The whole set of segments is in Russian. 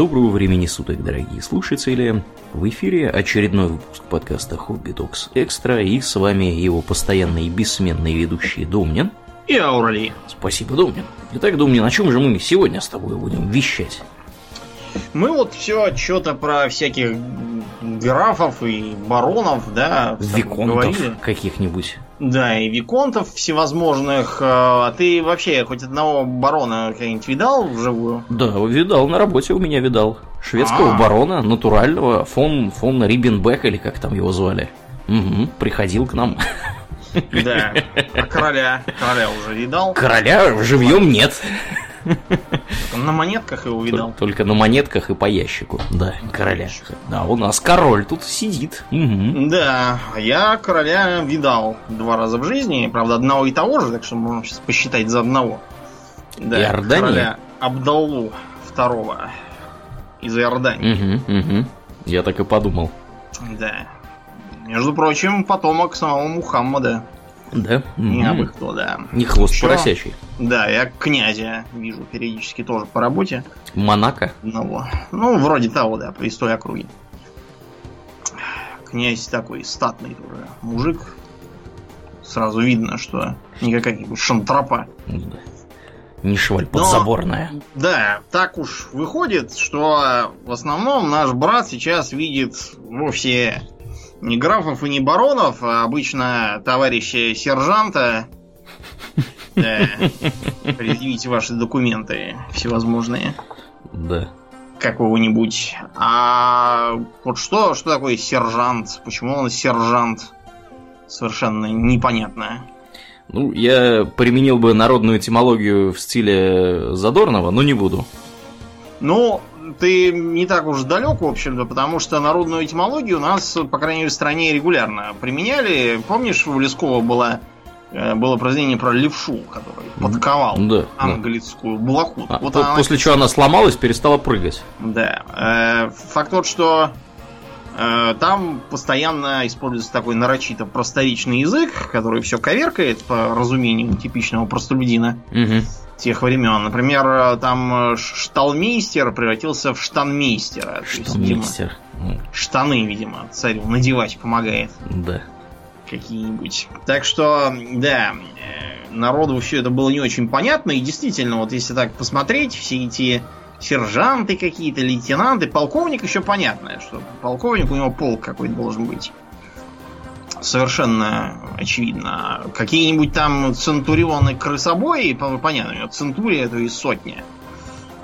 Доброго времени суток, дорогие слушатели. В эфире очередной выпуск подкаста Хобби Токс Экстра, и с вами его постоянный и бессменный ведущий Домнин. И Аурали. Спасибо, Домнин. Итак, Домнин, о чем же мы сегодня с тобой будем вещать? Мы вот все что-то про всяких графов и баронов, да, Виконтов каких-нибудь. Да, и виконтов всевозможных. А ты вообще хоть одного барона как-нибудь видал вживую? Да, видал, на работе у меня видал. Шведского А-а-а. барона, натурального, фон, фон Рибенбек, или как там его звали. Угу, приходил к нам. Да, а короля, короля уже видал? Короля живьем нет. На монетках его видал. Только на монетках и по ящику, да, короля. Да, у нас король тут сидит. Угу. Да, я короля видал два раза в жизни, правда, одного и того же, так что можно сейчас посчитать за одного. Да, Иордания? короля Абдаллу второго из Иордании. Угу, угу. Я так и подумал. Да. Между прочим, потомок самого Мухаммада. Да? Не кто, да. Не хвост Еще... поросячий. Да, я князя вижу периодически тоже по работе. Монако? Одного. Ну, вроде того, да, по той округе. Князь такой статный тоже мужик. Сразу видно, что никакая шантропа. Да. Не шваль подзаборная. Но, да, так уж выходит, что в основном наш брат сейчас видит вовсе не графов и не баронов, а обычно товарища сержанта. Да. Предъявите ваши документы всевозможные. Да. Какого-нибудь. А вот что, что такое сержант? Почему он сержант? Совершенно непонятно. Ну, я применил бы народную этимологию в стиле Задорнова, но не буду. Ну, ты не так уж далек, в общем-то, потому что народную этимологию у нас, по крайней мере, в стране регулярно применяли. Помнишь, у Лескова была э, было произведение про левшу, который подковал да, английскую да. блоху. А, вот она... После чего она сломалась, перестала прыгать. Да. Э, факт тот, что э, там постоянно используется такой нарочито просторечный язык, который все коверкает по разумению типичного простолюдина. Угу тех времен. Например, там э, шталмейстер превратился в штанмейстера. Штанмейстер. Штаны, видимо, царю надевать помогает. Да. Какие-нибудь. Так что, да, э, народу все это было не очень понятно. И действительно, вот если так посмотреть, все эти сержанты какие-то, лейтенанты, полковник еще понятно, что полковник у него полк какой-то должен быть совершенно очевидно. Какие-нибудь там центурионы крысобои, понятно, центурия это и сотня.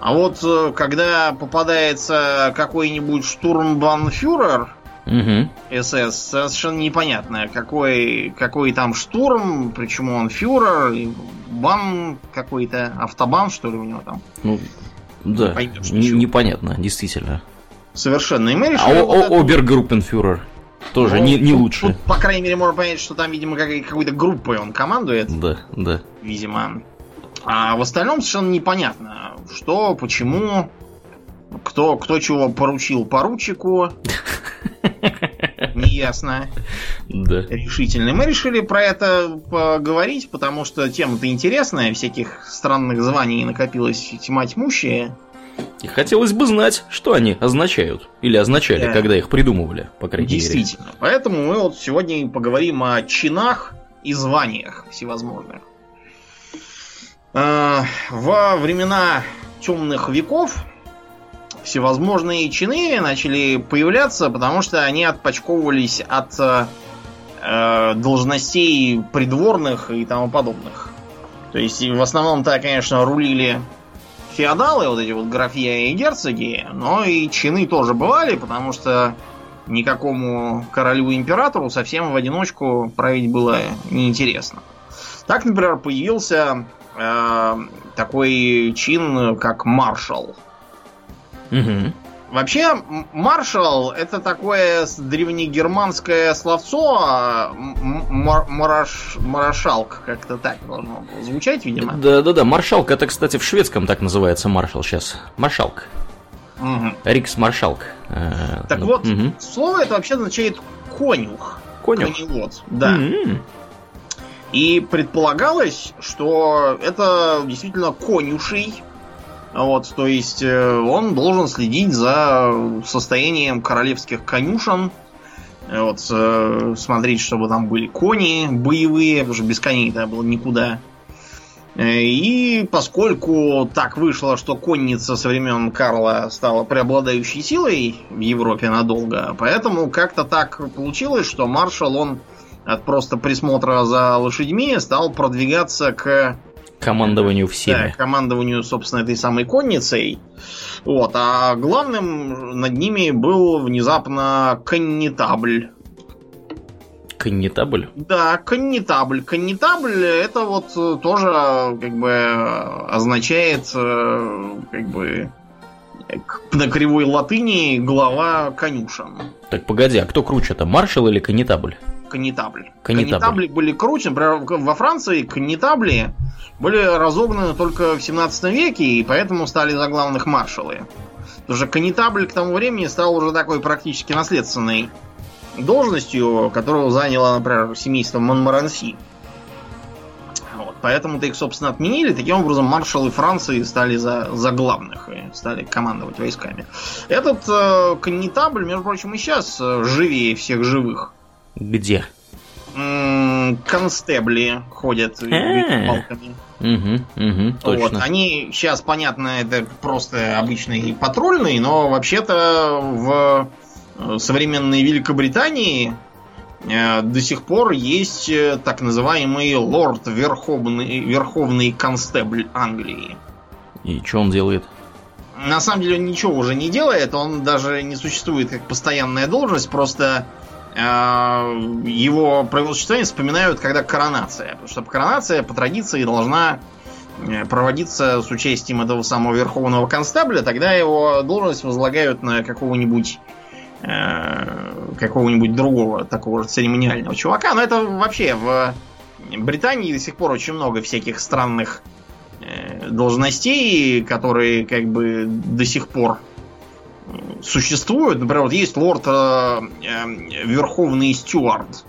А вот э, когда попадается какой-нибудь штурмбанфюрер угу. СС, совершенно непонятно, какой, какой там штурм, почему он фюрер, бан какой-то, автобан, что ли, у него там. Ну, да, поймешь, непонятно, действительно. Совершенно. И мы решили а вот о- обергруппенфюрер? Тоже ну, не, не лучше. Тут, по крайней мере, можно понять, что там, видимо, как, какой-то группой он командует. Да, да. Видимо. А в остальном совершенно непонятно, что, почему, кто, кто чего поручил поручику. Неясно. Да. Решительно. Мы решили про это поговорить, потому что тема-то интересная, всяких странных званий накопилось тьма тьмущая. И хотелось бы знать, что они означают. Или означали, да. когда их придумывали, по крайней Действительно. мере. Действительно. Поэтому мы вот сегодня поговорим о чинах и званиях всевозможных. А, во времена темных веков всевозможные чины начали появляться, потому что они отпочковывались от э, должностей придворных и тому подобных. То есть в основном-то, конечно, рулили феодалы, вот эти вот графья и герцоги, но и чины тоже бывали, потому что никакому королю-императору совсем в одиночку править было неинтересно. Так, например, появился э, такой чин, как маршал. Угу. Вообще, маршал это такое древнегерманское словцо, а, мар мараш, как-то так должно звучать, видимо. Да-да-да, маршалк, это, кстати, в шведском так называется маршал сейчас. Маршалк. Угу. Рикс маршалк. Э, так ну, вот, угу. слово это вообще означает конюх. Конюх? Коневод, да. И предполагалось, что это действительно конюший Вот, то есть э, он должен следить за состоянием королевских конюшен, вот, э, смотреть, чтобы там были кони боевые, потому что без коней это было никуда. Э, и поскольку так вышло, что конница со времен Карла стала преобладающей силой в Европе надолго, поэтому как-то так получилось, что маршал, он от просто присмотра за лошадьми стал продвигаться к командованию всеми. Да, командованию, собственно, этой самой конницей. Вот, а главным над ними был внезапно коннетабль. Коннетабль? Да, коннетабль. Коннетабль это вот тоже как бы означает э, как бы на кривой латыни глава конюшен. Так погоди, а кто круче-то, маршал или коннетабль? Коннетабль. Коннетабль. Коннетабли были круче. Например, во Франции коннетабли были разогнаны только в 17 веке, и поэтому стали за главных маршалы. Потому что коннетабль к тому времени стал уже такой практически наследственной должностью, которую заняло, например, семейство Монмаранси. Вот, поэтому-то их, собственно, отменили. Таким образом, маршалы Франции стали за, за главных и стали командовать войсками. Этот э, коннетабль, между прочим, и сейчас э, живее всех живых. Где? Констебли ходят А. палками. Угу, угу, Вот. Они сейчас, понятно, это просто обычный патрульный, но вообще-то в э, современной Великобритании э, до сих пор есть э, так называемый лорд Верховный, Верховный Констебль Англии. И что он делает? На самом деле он ничего уже не делает, он даже не существует как постоянная должность, просто э, его правила существования вспоминают, когда коронация. Потому что коронация по традиции должна э, проводиться с участием этого самого верховного констабля, тогда его должность возлагают на какого-нибудь э, какого-нибудь другого такого же церемониального чувака. Но это вообще в Британии до сих пор очень много всяких странных э, должностей, которые как бы до сих пор э, существуют. Например, вот есть лорд э, э, Верховный Стюарт.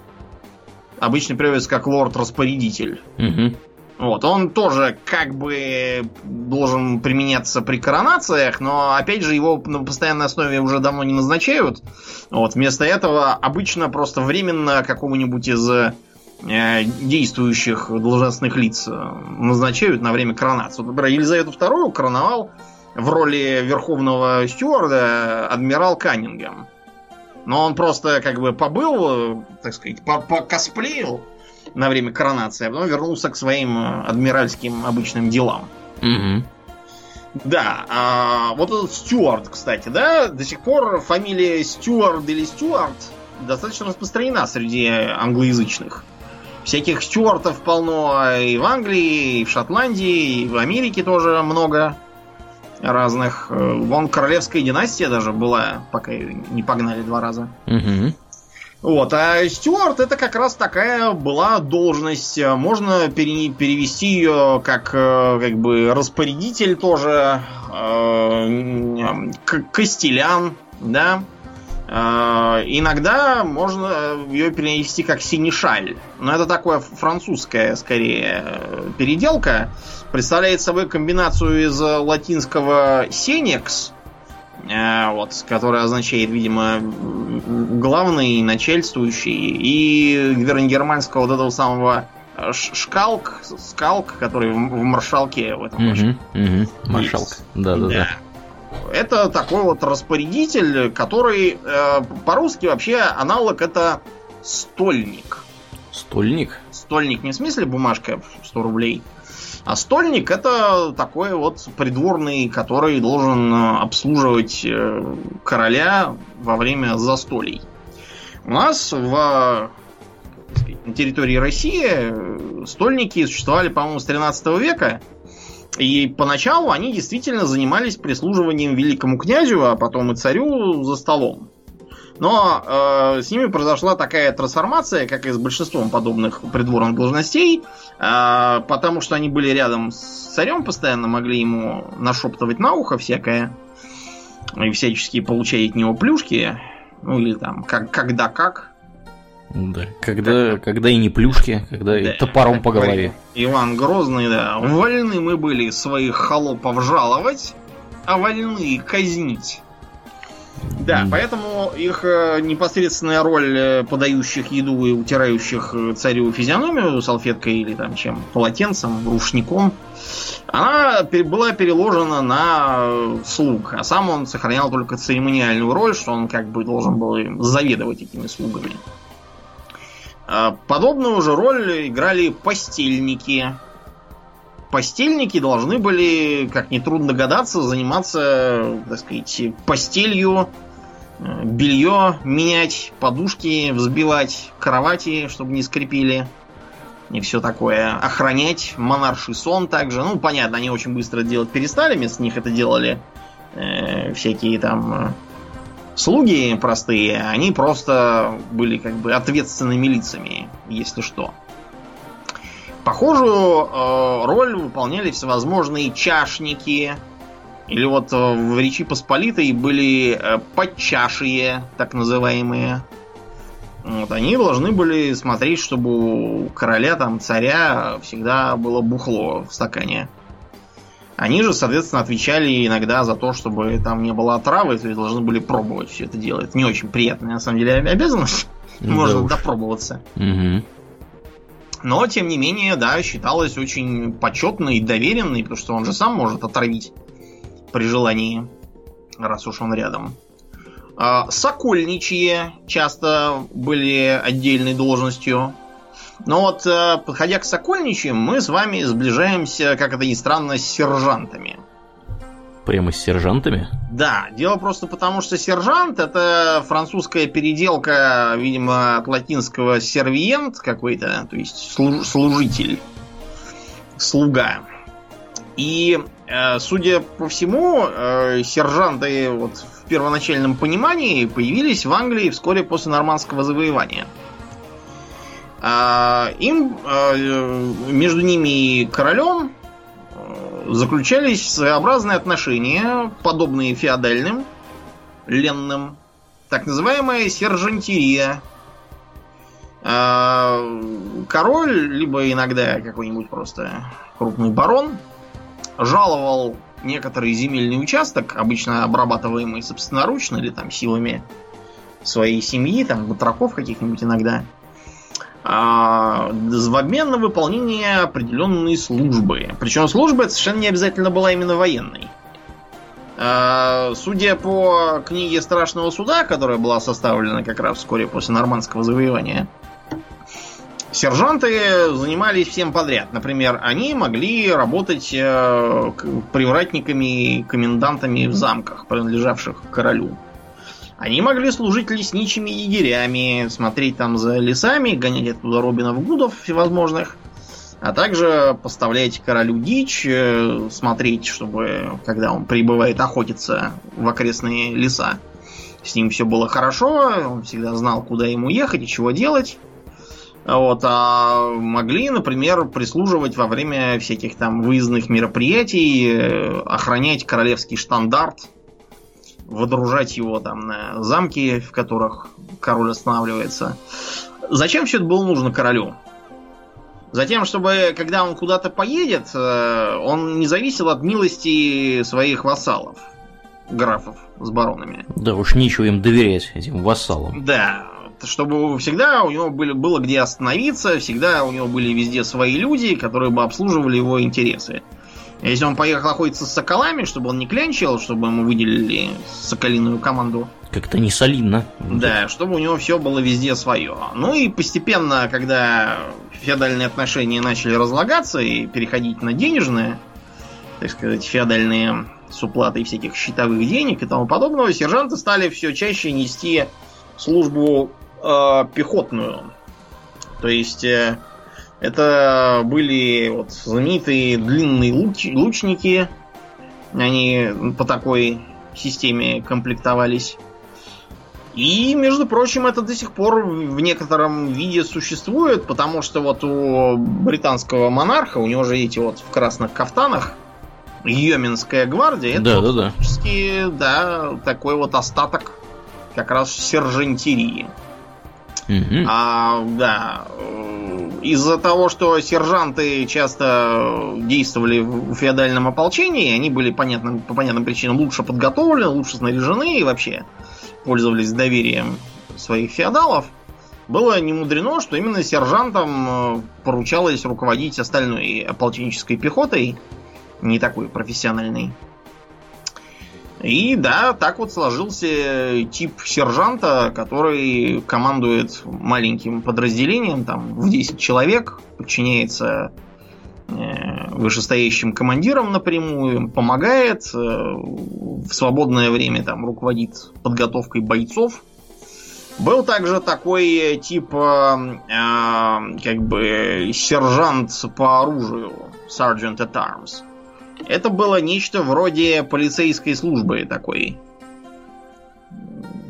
Обычно переводится как лорд-распорядитель. Угу. Вот, он тоже как бы должен применяться при коронациях, но опять же его на постоянной основе уже давно не назначают. Вот, вместо этого обычно просто временно какому-нибудь из э, действующих должностных лиц э, назначают на время коронации. Вот, например, Елизавету II короновал в роли верховного стюарда адмирал Каннингем. Но он просто как бы побыл, так сказать, по- покосплеил на время коронации, а потом вернулся к своим адмиральским обычным делам. Угу. Да, а, вот этот Стюарт, кстати, да, до сих пор фамилия Стюарт или Стюарт достаточно распространена среди англоязычных. Всяких Стюартов полно и в Англии, и в Шотландии, и в Америке тоже много разных. Э, Вон королевская династия даже была, пока ее не погнали два раза. Угу. Вот, а Стюарт это как раз такая была должность. Можно пере- перевести ее как, э, как бы распорядитель тоже, э, костелян, да. Э, иногда можно ее перевести как синишаль. Но это такое французская, скорее, э, переделка. Представляет собой комбинацию из латинского сенекс, Э, вот, который означает, видимо, главный, начальствующий, и германского вот этого самого э, шкалк, скалк, который в, в маршалке в этом Угу. Угу. Маршалка. Да, да, да. Это такой вот распорядитель, который э, по-русски вообще аналог это стольник. Стольник. Стольник не в смысле бумажка в 100 рублей, а стольник это такой вот придворный, который должен э, обслуживать э, короля во время застолий. У нас в сказать, на территории России э, стольники существовали, по-моему, с 13 века. И поначалу они действительно занимались прислуживанием великому князю, а потом и царю за столом. Но э, с ними произошла такая трансформация, как и с большинством подобных придворных должностей, э, потому что они были рядом с царем, постоянно могли ему нашептывать на ухо всякое, и всячески получать от него плюшки, ну или там как, когда как. Да, когда, когда и не плюшки, когда да, и топором по голове. Иван Грозный, да. Вольны мы были своих холопов жаловать, а вольны казнить. Да, mm. поэтому их э, непосредственная роль э, подающих еду и утирающих э, царю физиономию салфеткой или там чем, полотенцем, рушником, она была переложена на слуг, а сам он сохранял только церемониальную роль, что он как бы должен был заведовать этими слугами. А, подобную же роль играли постельники. Постельники должны были, как нетрудно догадаться, заниматься, так сказать, постелью, э, белье менять, подушки взбивать, кровати, чтобы не скрипели и все такое. Охранять монарший сон также. Ну, понятно, они очень быстро делать перестали, вместо них это делали э, всякие там э, слуги простые. Они просто были как бы ответственными лицами, если что. Похожую э, роль выполняли всевозможные чашники. Или вот э, в Речи Посполитой были э, подчашие, так называемые. Вот, они должны были смотреть, чтобы у короля, там, царя всегда было бухло в стакане. Они же, соответственно, отвечали иногда за то, чтобы там не было отравы, то есть должны были пробовать все это делать. Не очень приятная, на самом деле, обязанность. Да Можно уж. допробоваться. Угу. Но, тем не менее, да, считалось очень почетной и доверенной, потому что он же сам может отравить при желании, раз уж он рядом. А, сокольничьи часто были отдельной должностью. Но вот, э, подходя к сокольничьим, мы с вами сближаемся, как это ни странно, с сержантами. Прямо с сержантами? Да, дело просто потому, что сержант это французская переделка, видимо, от латинского сервиент какой-то, то есть служитель, слуга. И, э, судя по всему, э, сержанты вот в первоначальном понимании появились в Англии вскоре после нормандского завоевания. А, им, э, между ними и королем заключались своеобразные отношения, подобные феодальным, ленным, так называемая сержантирия. А, король, либо иногда какой-нибудь просто крупный барон, жаловал некоторый земельный участок, обычно обрабатываемый собственноручно или там силами своей семьи, там батраков каких-нибудь иногда, а, в обмен на выполнение определенной службы. Причем служба совершенно не обязательно была именно военной. А, судя по книге Страшного суда, которая была составлена как раз вскоре после нормандского завоевания, Сержанты занимались всем подряд. Например, они могли работать э, привратниками и комендантами в замках, принадлежавших королю. Они могли служить лесничими егерями, смотреть там за лесами, гонять оттуда Робинов Гудов всевозможных, а также поставлять королю дичь, э, смотреть, чтобы, когда он прибывает охотиться в окрестные леса, с ним все было хорошо, он всегда знал, куда ему ехать и чего делать. Вот, а могли, например, прислуживать во время всяких там выездных мероприятий, э, охранять королевский штандарт, водружать его там на замки, в которых король останавливается. Зачем все это было нужно королю? Затем, чтобы, когда он куда-то поедет, э, он не зависел от милости своих вассалов, графов с баронами. Да уж нечего им доверять, этим вассалам. Да, чтобы всегда у него были, было где остановиться, всегда у него были везде свои люди, которые бы обслуживали его интересы. Если он поехал охотиться с соколами, чтобы он не клянчил, чтобы ему выделили соколиную команду. Как-то не солидно. Да, чтобы у него все было везде свое. Ну и постепенно, когда феодальные отношения начали разлагаться и переходить на денежные, так сказать, феодальные с уплатой всяких счетовых денег и тому подобного, сержанты стали все чаще нести службу э, пехотную. То есть э, это были вот знаменитые длинные луч, лучники. Они по такой системе комплектовались. И, между прочим, это до сих пор в некотором виде существует, потому что вот у британского монарха, у него же эти вот в красных кафтанах, Йоминская гвардия, да, это да, да. да, такой вот остаток как раз сержантирии. Мгм. А, да. Из-за того, что сержанты часто действовали в феодальном ополчении, они были понятным, по понятным причинам лучше подготовлены, лучше снаряжены и вообще пользовались доверием своих феодалов, было не мудрено, что именно сержантам э, поручалось руководить остальной ополченческой пехотой, не такой профессиональной. И да, так вот сложился тип сержанта, который командует маленьким подразделением, там, в 10 человек, подчиняется э, вышестоящим командирам напрямую, помогает, э, в свободное время там руководит подготовкой бойцов. Был также такой тип, э, э, как бы, сержант по оружию, Sergeant at Arms. Это было нечто вроде полицейской службы такой.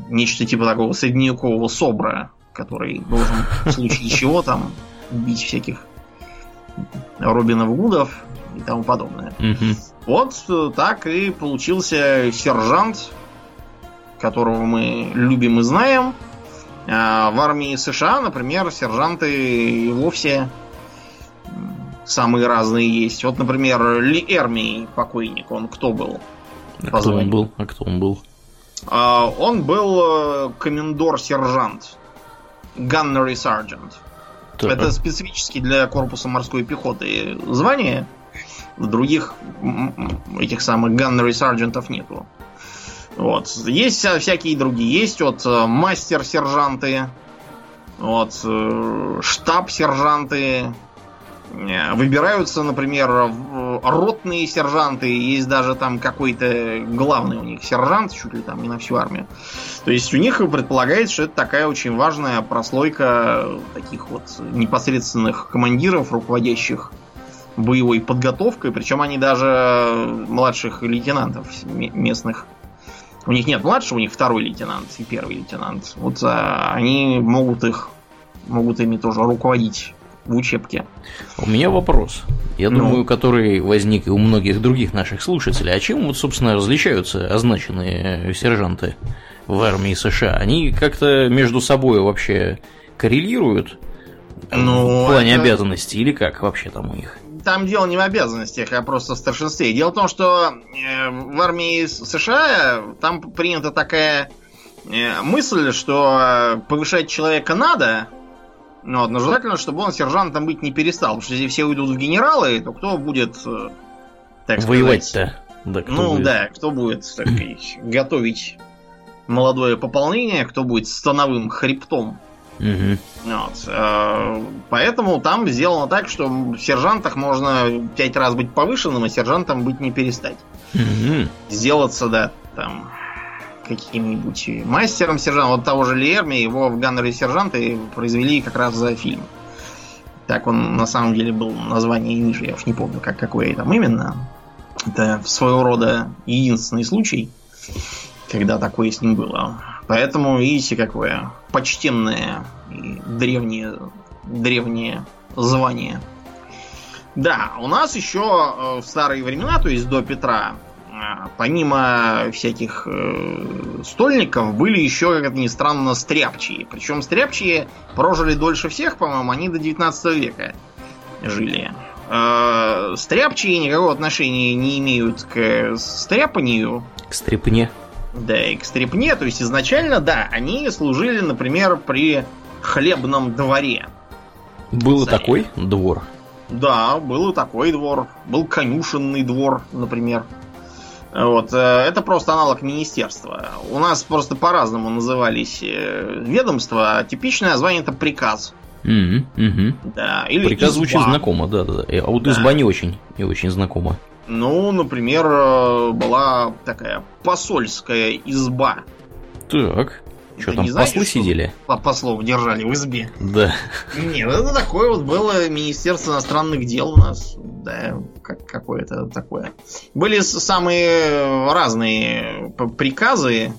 Нечто типа такого средневекового собра, который должен в случае чего там убить всяких Робинов Гудов и тому подобное. Вот так и получился сержант, которого мы любим и знаем. А в армии США, например, сержанты и вовсе самые разные есть. Вот, например, Ли Эрмий, покойник, он кто был? А кто он был? А кто он был? А, он был э, комендор-сержант. Gunnery Sergeant. Так. Это специфически для корпуса морской пехоты звание. Других м, м, этих самых ганнеры сарджентов нету. Вот. Есть вся- всякие другие. Есть вот э, мастер-сержанты, вот, э, штаб-сержанты. Э, Выбираются, например, ротные сержанты. Есть даже там какой-то главный у них сержант, чуть ли там не на всю армию. То есть у них предполагается, что это такая очень важная прослойка таких вот непосредственных командиров, руководящих боевой подготовкой. Причем они даже младших лейтенантов местных. У них нет младшего, у них второй лейтенант и первый лейтенант. Вот а, они могут их, могут ими тоже руководить в учебке. У меня вопрос. Я Ну. думаю, который возник и у многих других наших слушателей. А чем вот, собственно, различаются означенные э, сержанты в армии США? Они как-то между собой вообще коррелируют Ну, в плане это- обязанностей или как вообще там у них? Там дело не в обязанностях, а просто в старшинстве. Дело в том, что э, в армии США там принята такая э, мысль, что э, повышать человека надо, но но желательно, чтобы он сержантом быть не перестал. Потому что если все уйдут в генералы, то кто будет, э, так. Воевать-то. Да, Ну будет? да, кто будет, так готовить молодое пополнение, кто будет становым хребтом. Мгм. Вот. э, Поэтому там сделано так, что в сержантах можно пять раз быть повышенным, а сержантом быть не перестать. Мгм. Сделаться, да, там каким-нибудь мастером сержанта. Вот того же Лерми, его в Ганнере сержанты произвели как раз за фильм. Так он на самом деле был название ниже, я уж не помню, как, какое там именно. Это своего рода единственный случай, когда такое с ним было. Поэтому, видите, какое почтенное и древнее, древнее звание. Да, у нас еще э, в старые времена, то есть до Петра, помимо всяких э, стольников, были еще, как это ни странно, стряпчие. Причем стряпчие прожили дольше всех, по-моему, они до 19 века жили. Э, Стряпчие никакого отношения не имеют к стряпанию, К стрепне. да, и к стрепне. То есть изначально, да, они служили, например, при хлебном дворе. Был Царя. такой двор. Да, был и такой двор. Был конюшенный двор, например. Вот, э, это просто аналог министерства. У нас просто по-разному назывались э, ведомства, а типичное название это приказ. Мгм, мгм. Да, или Приказ изба. звучит знакомо, да, да, да. А вот Да. изба не очень, не очень знакома. Ну, например, э, была такая посольская изба. Так. Что там, не послы что сидели? по- Послов держали в избе. Да. Нет, это такое вот было Министерство иностранных дел у нас. Да, как, какое-то такое. Были самые разные приказы.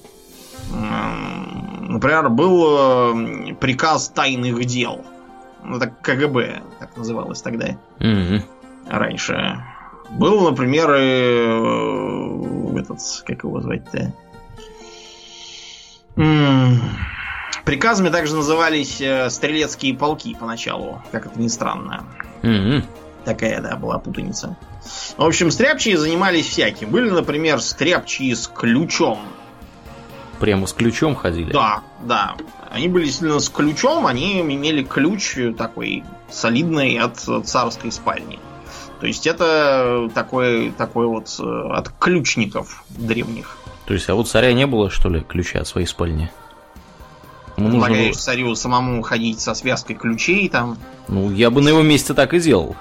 Например, был э, приказ тайных дел. Ну, это КГБ, так называлось тогда Мгм. раньше. Был, например, э, этот, как его звать-то? Приказами также назывались э, стрелецкие полки поначалу, как это ни странно. Мгм. Такая, да, была путаница. В общем, стряпчие занимались всяким. Были, например, стряпчие с ключом. Прямо с ключом ходили. Да, да. Они были сильно с ключом, они имели ключ такой солидный от царской спальни. То есть это такой, такой вот э, от ключников древних. То есть, а вот царя не было, что ли, ключа от своей спальни? Ему нужно Предлагаешь было- царю самому ходить со связкой ключей там. Ну, я бы на его месте так и делал.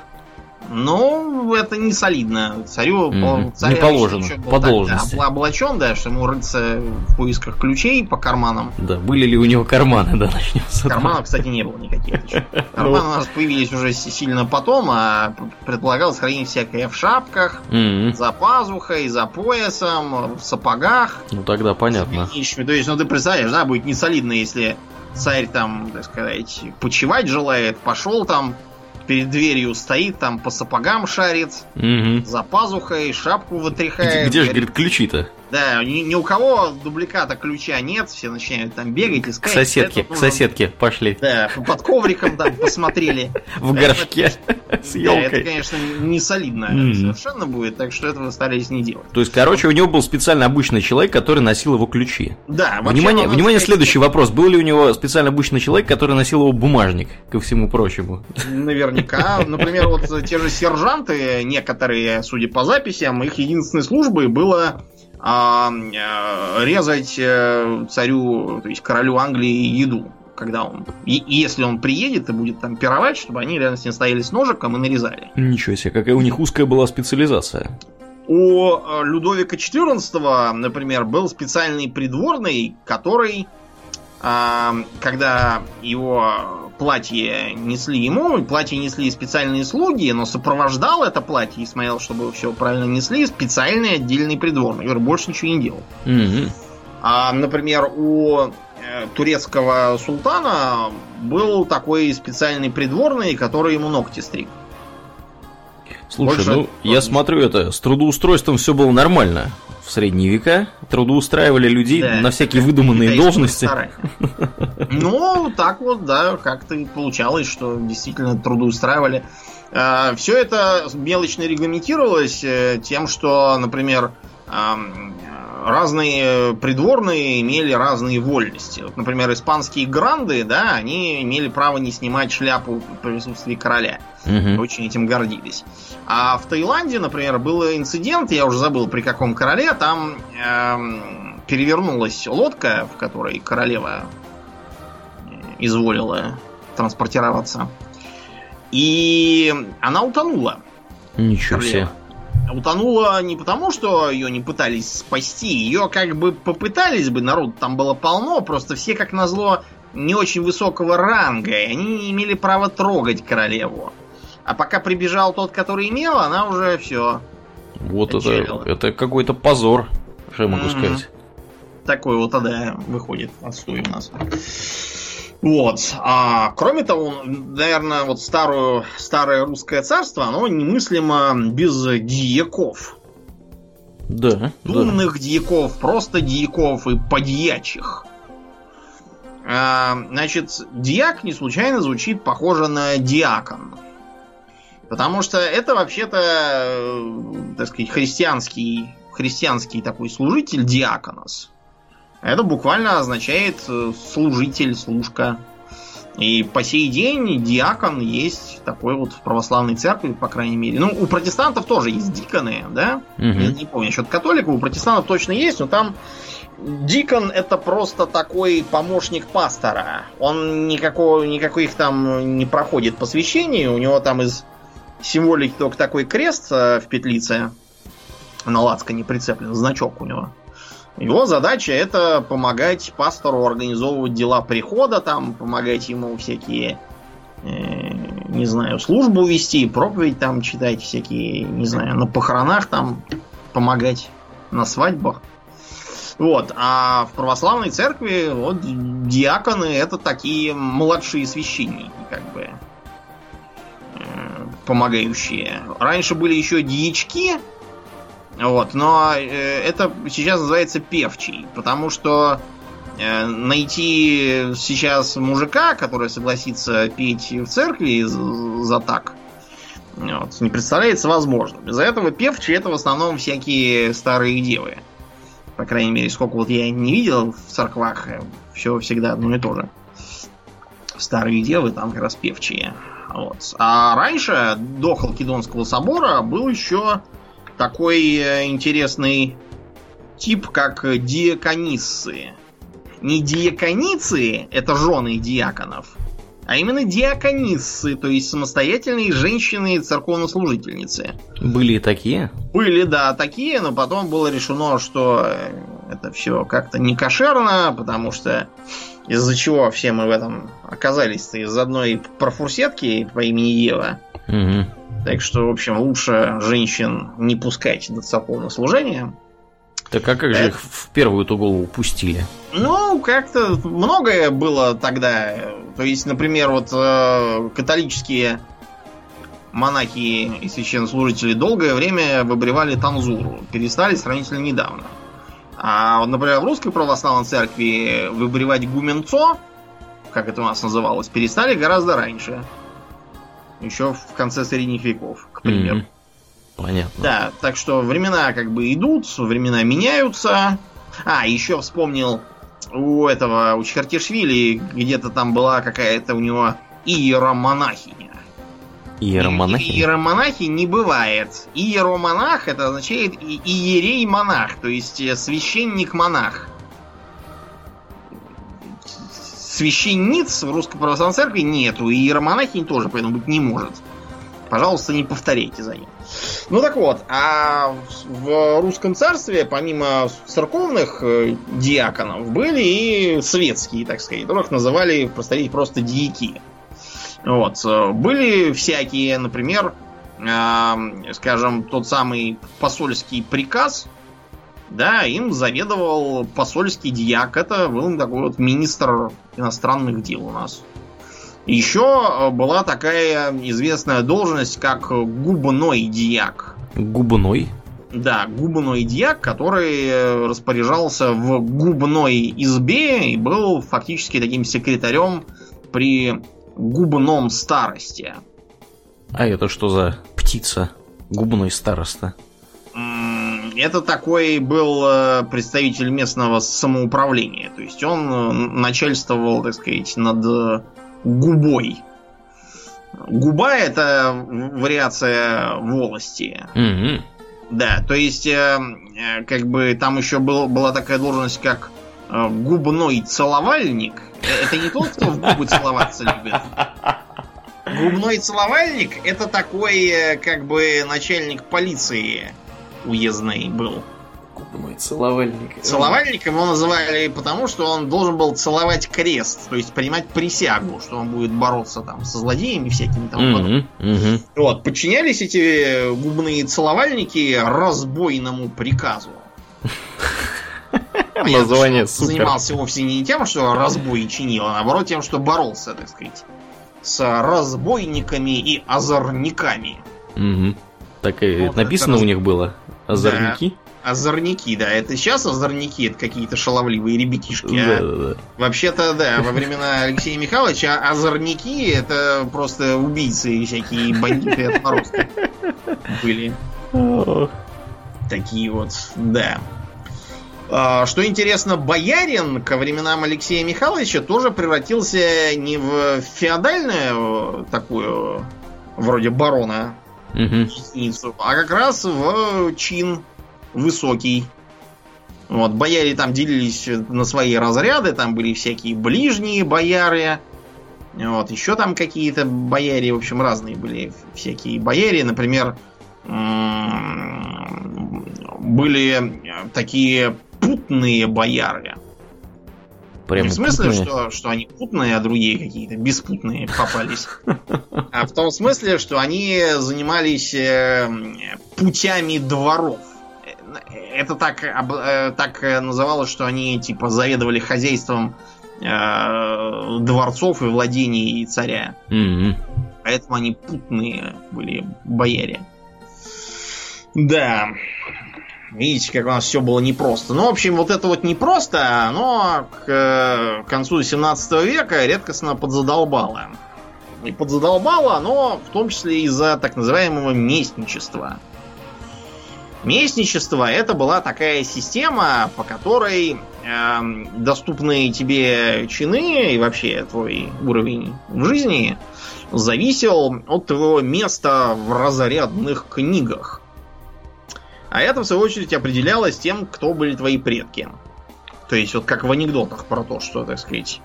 Ну, это не солидно. Царю Мгм. царь Не положено, еще был по так, должности. да, облачен, да, что ему рыться в поисках ключей по карманам. Да, были ли у него карманы, да, начнем с этого. Карманов, кстати, не было никаких. Карманы у нас появились уже сильно потом, а предполагалось хранить всякое в шапках, за пазухой, за поясом, в сапогах. Ну, тогда понятно. То есть, ну ты представляешь, да, будет не солидно, если царь там, так сказать, почевать желает, пошел там, перед дверью стоит, там по сапогам шарит, Мгм. за пазухой, шапку вытряхает. Где, где же, говорит, ключи-то? Да, ни, ни у кого дубликата ключа нет, все начинают там бегать, К искать. соседке, Это к соседке пошли. Да, под ковриком там посмотрели. В горшке с Да, это, елкой. конечно, не солидно совершенно будет, так что этого старались не делать. То есть, короче, у него был специально обычный человек, который носил его ключи. Да, Внимание, внимание, следующий вопрос. Был ли у него специально обычный человек, который носил его бумажник, ко всему прочему? Наверняка. Например, вот те же сержанты, некоторые, судя по записям, их единственной службой было а, э, резать э, царю, то есть королю Англии еду. Когда он, и, если он приедет и будет там пировать, чтобы они рядом с ним стояли с ножиком и нарезали. Ничего себе, какая у них узкая была специализация. У э, Людовика XIV, например, был специальный придворный, который, когда его платье несли ему, платье несли специальные слуги, но сопровождал это платье и смотрел, чтобы все правильно несли, специальный отдельный придворный, который больше ничего не делал. Мгм. А, например, у э, турецкого султана был такой специальный придворный, который ему ногти стриг. Слушай, Больше ну, я смотрю, это с трудоустройством все было нормально. В средние века трудоустраивали людей Да. на всякие выдуманные должности. Ну, так вот, да, как-то и получалось, что действительно трудоустраивали. Все это мелочно регламентировалось э, тем, что, например, разные придворные имели разные вольности. Вот, например, испанские гранды, да, они имели право не снимать шляпу в присутствии короля Мгм. очень этим гордились. А в Таиланде, например, был инцидент, я уже забыл при каком короле, там эм, перевернулась лодка, в которой королева э, изволила транспортироваться. И она утонула. Ничего себе. Утонула не потому, что ее не пытались спасти, ее как бы попытались бы, народ там было полно, просто все, как назло, не очень высокого ранга, и они не имели права трогать королеву. А пока прибежал тот, который имел, она уже все. Вот это, Отчалила. это какой-то позор, что я могу Мгм. сказать. Такой вот тогда выходит отстой у нас. Вот. А, кроме того, наверное, вот старую, старое русское царство, оно немыслимо без дьяков. Да, да. Думных дьяков, просто дьяков и подьячих. А, значит, дьяк не случайно звучит похоже на диакон. Потому что это вообще-то, э, так сказать, христианский, христианский такой служитель диаконос. Это буквально означает э, служитель, служка. И по сей день диакон есть такой вот в православной церкви, по крайней мере. Ну, у протестантов тоже есть диконы, да? Мгм. Я не помню насчет католиков, у протестантов точно есть, но там Дикон это просто такой помощник пастора. Он никакого, никаких там не проходит посвящений. У него там из символики только такой крест э, в петлице на лацкане прицеплен, значок у него. Его задача это помогать пастору организовывать дела прихода, там, помогать ему всякие, э, не знаю, службу вести, проповедь там читать, всякие, не знаю, на похоронах там помогать, на свадьбах. Вот, а в православной церкви вот диаконы это такие младшие священники, как бы э, помогающие. Раньше были еще дьячки, вот, но э, это сейчас называется певчий, потому что э, найти сейчас мужика, который согласится петь в церкви за так, вот, не представляется возможным. Из-за этого певчие это в основном всякие старые девы. По крайней мере, сколько вот я не видел в церквах, э, все всегда одно и то же. Старые девы там как раз певчие. Вот. А раньше, до Халкидонского собора, был еще такой э, интересный тип, как диакониссы. Не диаконицы, это жены диаконов, а именно диакониссы, то есть самостоятельные женщины церковнослужительницы. Были такие? Были, да, такие, но потом было решено, что э, это все как-то не кошерно, потому что из-за чего все мы в этом оказались-то из одной профурсетки по имени Ева. Угу. Так что, в общем, лучше женщин не пускать до церковного служения. Так а как же их в первую-то голову пустили? Ну, как-то многое было тогда. То есть, например, вот э, католические монахи и священнослужители долгое время выбривали танзуру. Перестали сравнительно недавно. А вот, например, в русской православной церкви выбривать гуменцо, как это у нас называлось, перестали гораздо раньше. Еще в конце средних веков, к примеру. Mm-hmm. Понятно. Да, так что времена как бы идут, времена меняются. А, еще вспомнил у этого, у Чертишвили где-то там была какая-то у него иеромонахиня. Иеромонахи? Иеромонахи не бывает. Иеромонах это означает иерей-монах, то есть э, священник-монах. Священниц в Русской Православной Церкви нету, и иеромонахинь тоже поэтому быть не может. Пожалуйста, не повторяйте за ним. Ну так вот, а в русском царстве, помимо церковных э, диаконов, были и светские, так сказать, которых называли, повторить, просто дьяки. Вот. Э, были всякие, например, э, скажем, тот самый посольский приказ, да, им заведовал посольский дьяк. Это был такой вот министр иностранных дел у нас. Еще э, была такая известная должность, как губной дьяк. Губной? Да, губной дьяк, который э, распоряжался в губной избе и был фактически таким секретарем при губном старости. А это что за птица? Губной староста? Это такой был э, представитель местного самоуправления. То есть он начальствовал, так сказать, над губой. Губа это вариация волости. Угу. Да, то есть, э, э, как бы там еще был, была такая должность, как э, губной целовальник. Э, это не тот, кто в губы целоваться любит. Губной целовальник это такой, э, как бы, начальник полиции уездный был. Губной целовальник. Целовальником его называли потому, что он должен был целовать крест, то есть принимать присягу, что он будет бороться там со злодеями всякими там. Mm-hmm, mm-hmm. Вот, подчинялись эти губные целовальники разбойному приказу. Название супер. Занимался вовсе не тем, что разбой чинил, а наоборот тем, что боролся, так сказать, с разбойниками и озорниками. Угу. Так и написано у них было. Озорники? Озорники, да. Это сейчас озорники, это какие-то шаловливые ребятишки. Да, а? да, да. Вообще-то, да, во времена Алексея Михайловича озорники это просто убийцы всякие бандиты от отморозки были. Такие вот, да. А, что интересно, боярин ко временам Алексея Михайловича тоже превратился не в феодальную такую, вроде барона, угу. а как раз в чин высокий. Вот, бояре там делились на свои разряды, там были всякие ближние бояры, вот, еще там какие-то бояре, в общем, разные были всякие бояре, например, были такие путные бояры. Прямо Не в смысле, что, что они путные, а другие какие-то беспутные попались. А в том смысле, что они занимались э, путями дворов это так, э, так называлось, что они типа заведовали хозяйством э, дворцов и владений царя. Mm-hmm. Поэтому они путные были бояре. Да. Видите, как у нас все было непросто. Ну, в общем, вот это вот непросто, оно к э, концу 17 века редкостно подзадолбало. И подзадолбало оно в том числе из-за так называемого местничества. Местничество это была такая система, по которой э, доступные тебе чины и вообще твой уровень в жизни зависел от твоего места в разрядных книгах. А это, в свою очередь, определялось тем, кто были твои предки. То есть, вот как в анекдотах про то, что, так сказать,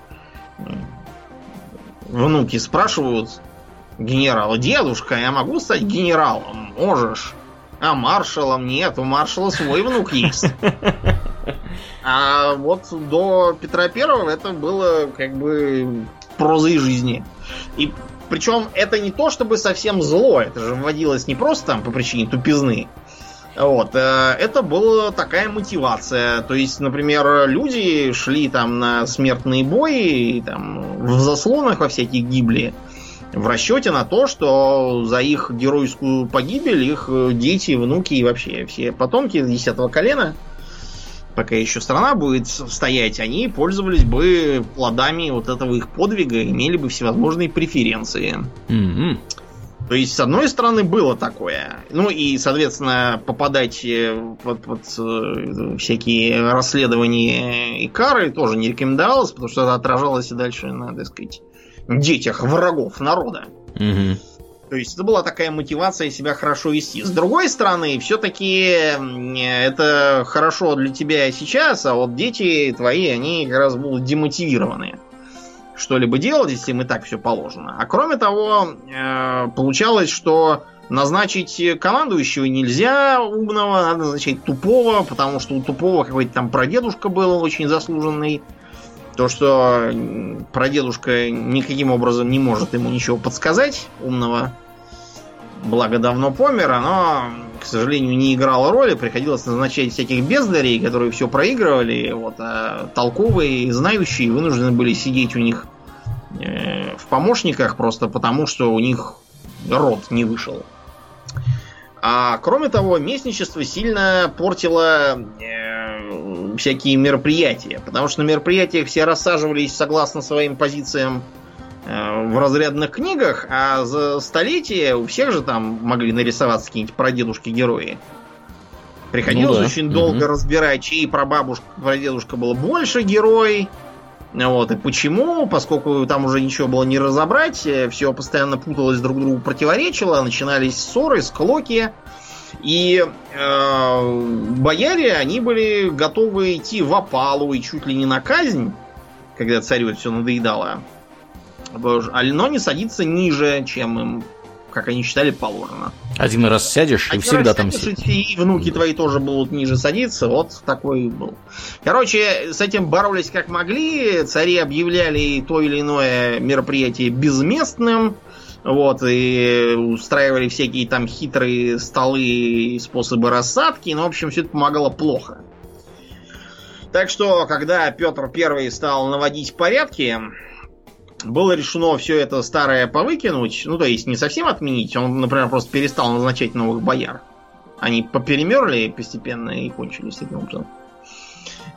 внуки спрашивают генерала, дедушка, я могу стать генералом? Можешь. А маршалом нет, у маршала свой внук есть. А вот до Петра Первого это было как бы прозой жизни. И причем это не то чтобы совсем зло, это же вводилось не просто там по причине тупизны. Вот, э, это была такая мотивация. То есть, например, люди шли там на смертные бои, там, в заслонах во всяких гибли, в расчете на то, что за их геройскую погибель их дети, внуки и вообще все потомки десятого колена, пока еще страна будет стоять, они пользовались бы плодами вот этого их подвига, имели бы всевозможные преференции. Mm-hmm. То есть, с одной стороны, было такое. Ну и, соответственно, попадать под, под э, всякие расследования и кары тоже не рекомендовалось, потому что это отражалось и дальше на, так сказать, детях врагов народа. Угу. То есть это была такая мотивация себя хорошо вести. С другой стороны, все-таки это хорошо для тебя сейчас, а вот дети твои, они как раз будут демотивированы что-либо делать, если им и так все положено. А кроме того, э, получалось, что назначить командующего нельзя умного, надо назначать тупого, потому что у тупого какой-то там прадедушка был очень заслуженный. То, что прадедушка никаким образом не может ему ничего подсказать умного, благо давно помер, оно, к сожалению, не играло роли. Приходилось назначать всяких бездарей, которые все проигрывали, вот, а толковые, знающие вынуждены были сидеть у них э, в помощниках просто потому, что у них род не вышел. А кроме того, местничество сильно портило э, всякие мероприятия, потому что на мероприятиях все рассаживались согласно своим позициям в разрядных книгах, а за столетие у всех же там могли нарисоваться какие-нибудь прадедушки-герои. Приходилось ну, да. очень долго угу. разбирать, чьи прабабушка, прадедушка был больше герой. Вот, и почему, поскольку там уже ничего было не разобрать, э, все постоянно путалось друг другу, противоречило, начинались ссоры, склоки. И э, бояре, они были готовы идти в опалу и чуть ли не на казнь, когда царю все надоедало но не садиться ниже, чем им, как они считали, положено. Один раз сядешь, Один и всегда там сядешь, И внуки твои тоже будут ниже садиться. Вот такой был. Короче, с этим боролись как могли. Цари объявляли то или иное мероприятие безместным. Вот, и устраивали всякие там хитрые столы и способы рассадки. Но, в общем, все это помогало плохо. Так что, когда Петр Первый стал наводить порядки, было решено все это старое повыкинуть, ну то есть не совсем отменить, он, например, просто перестал назначать новых бояр. Они поперемерли постепенно и кончились таким образом.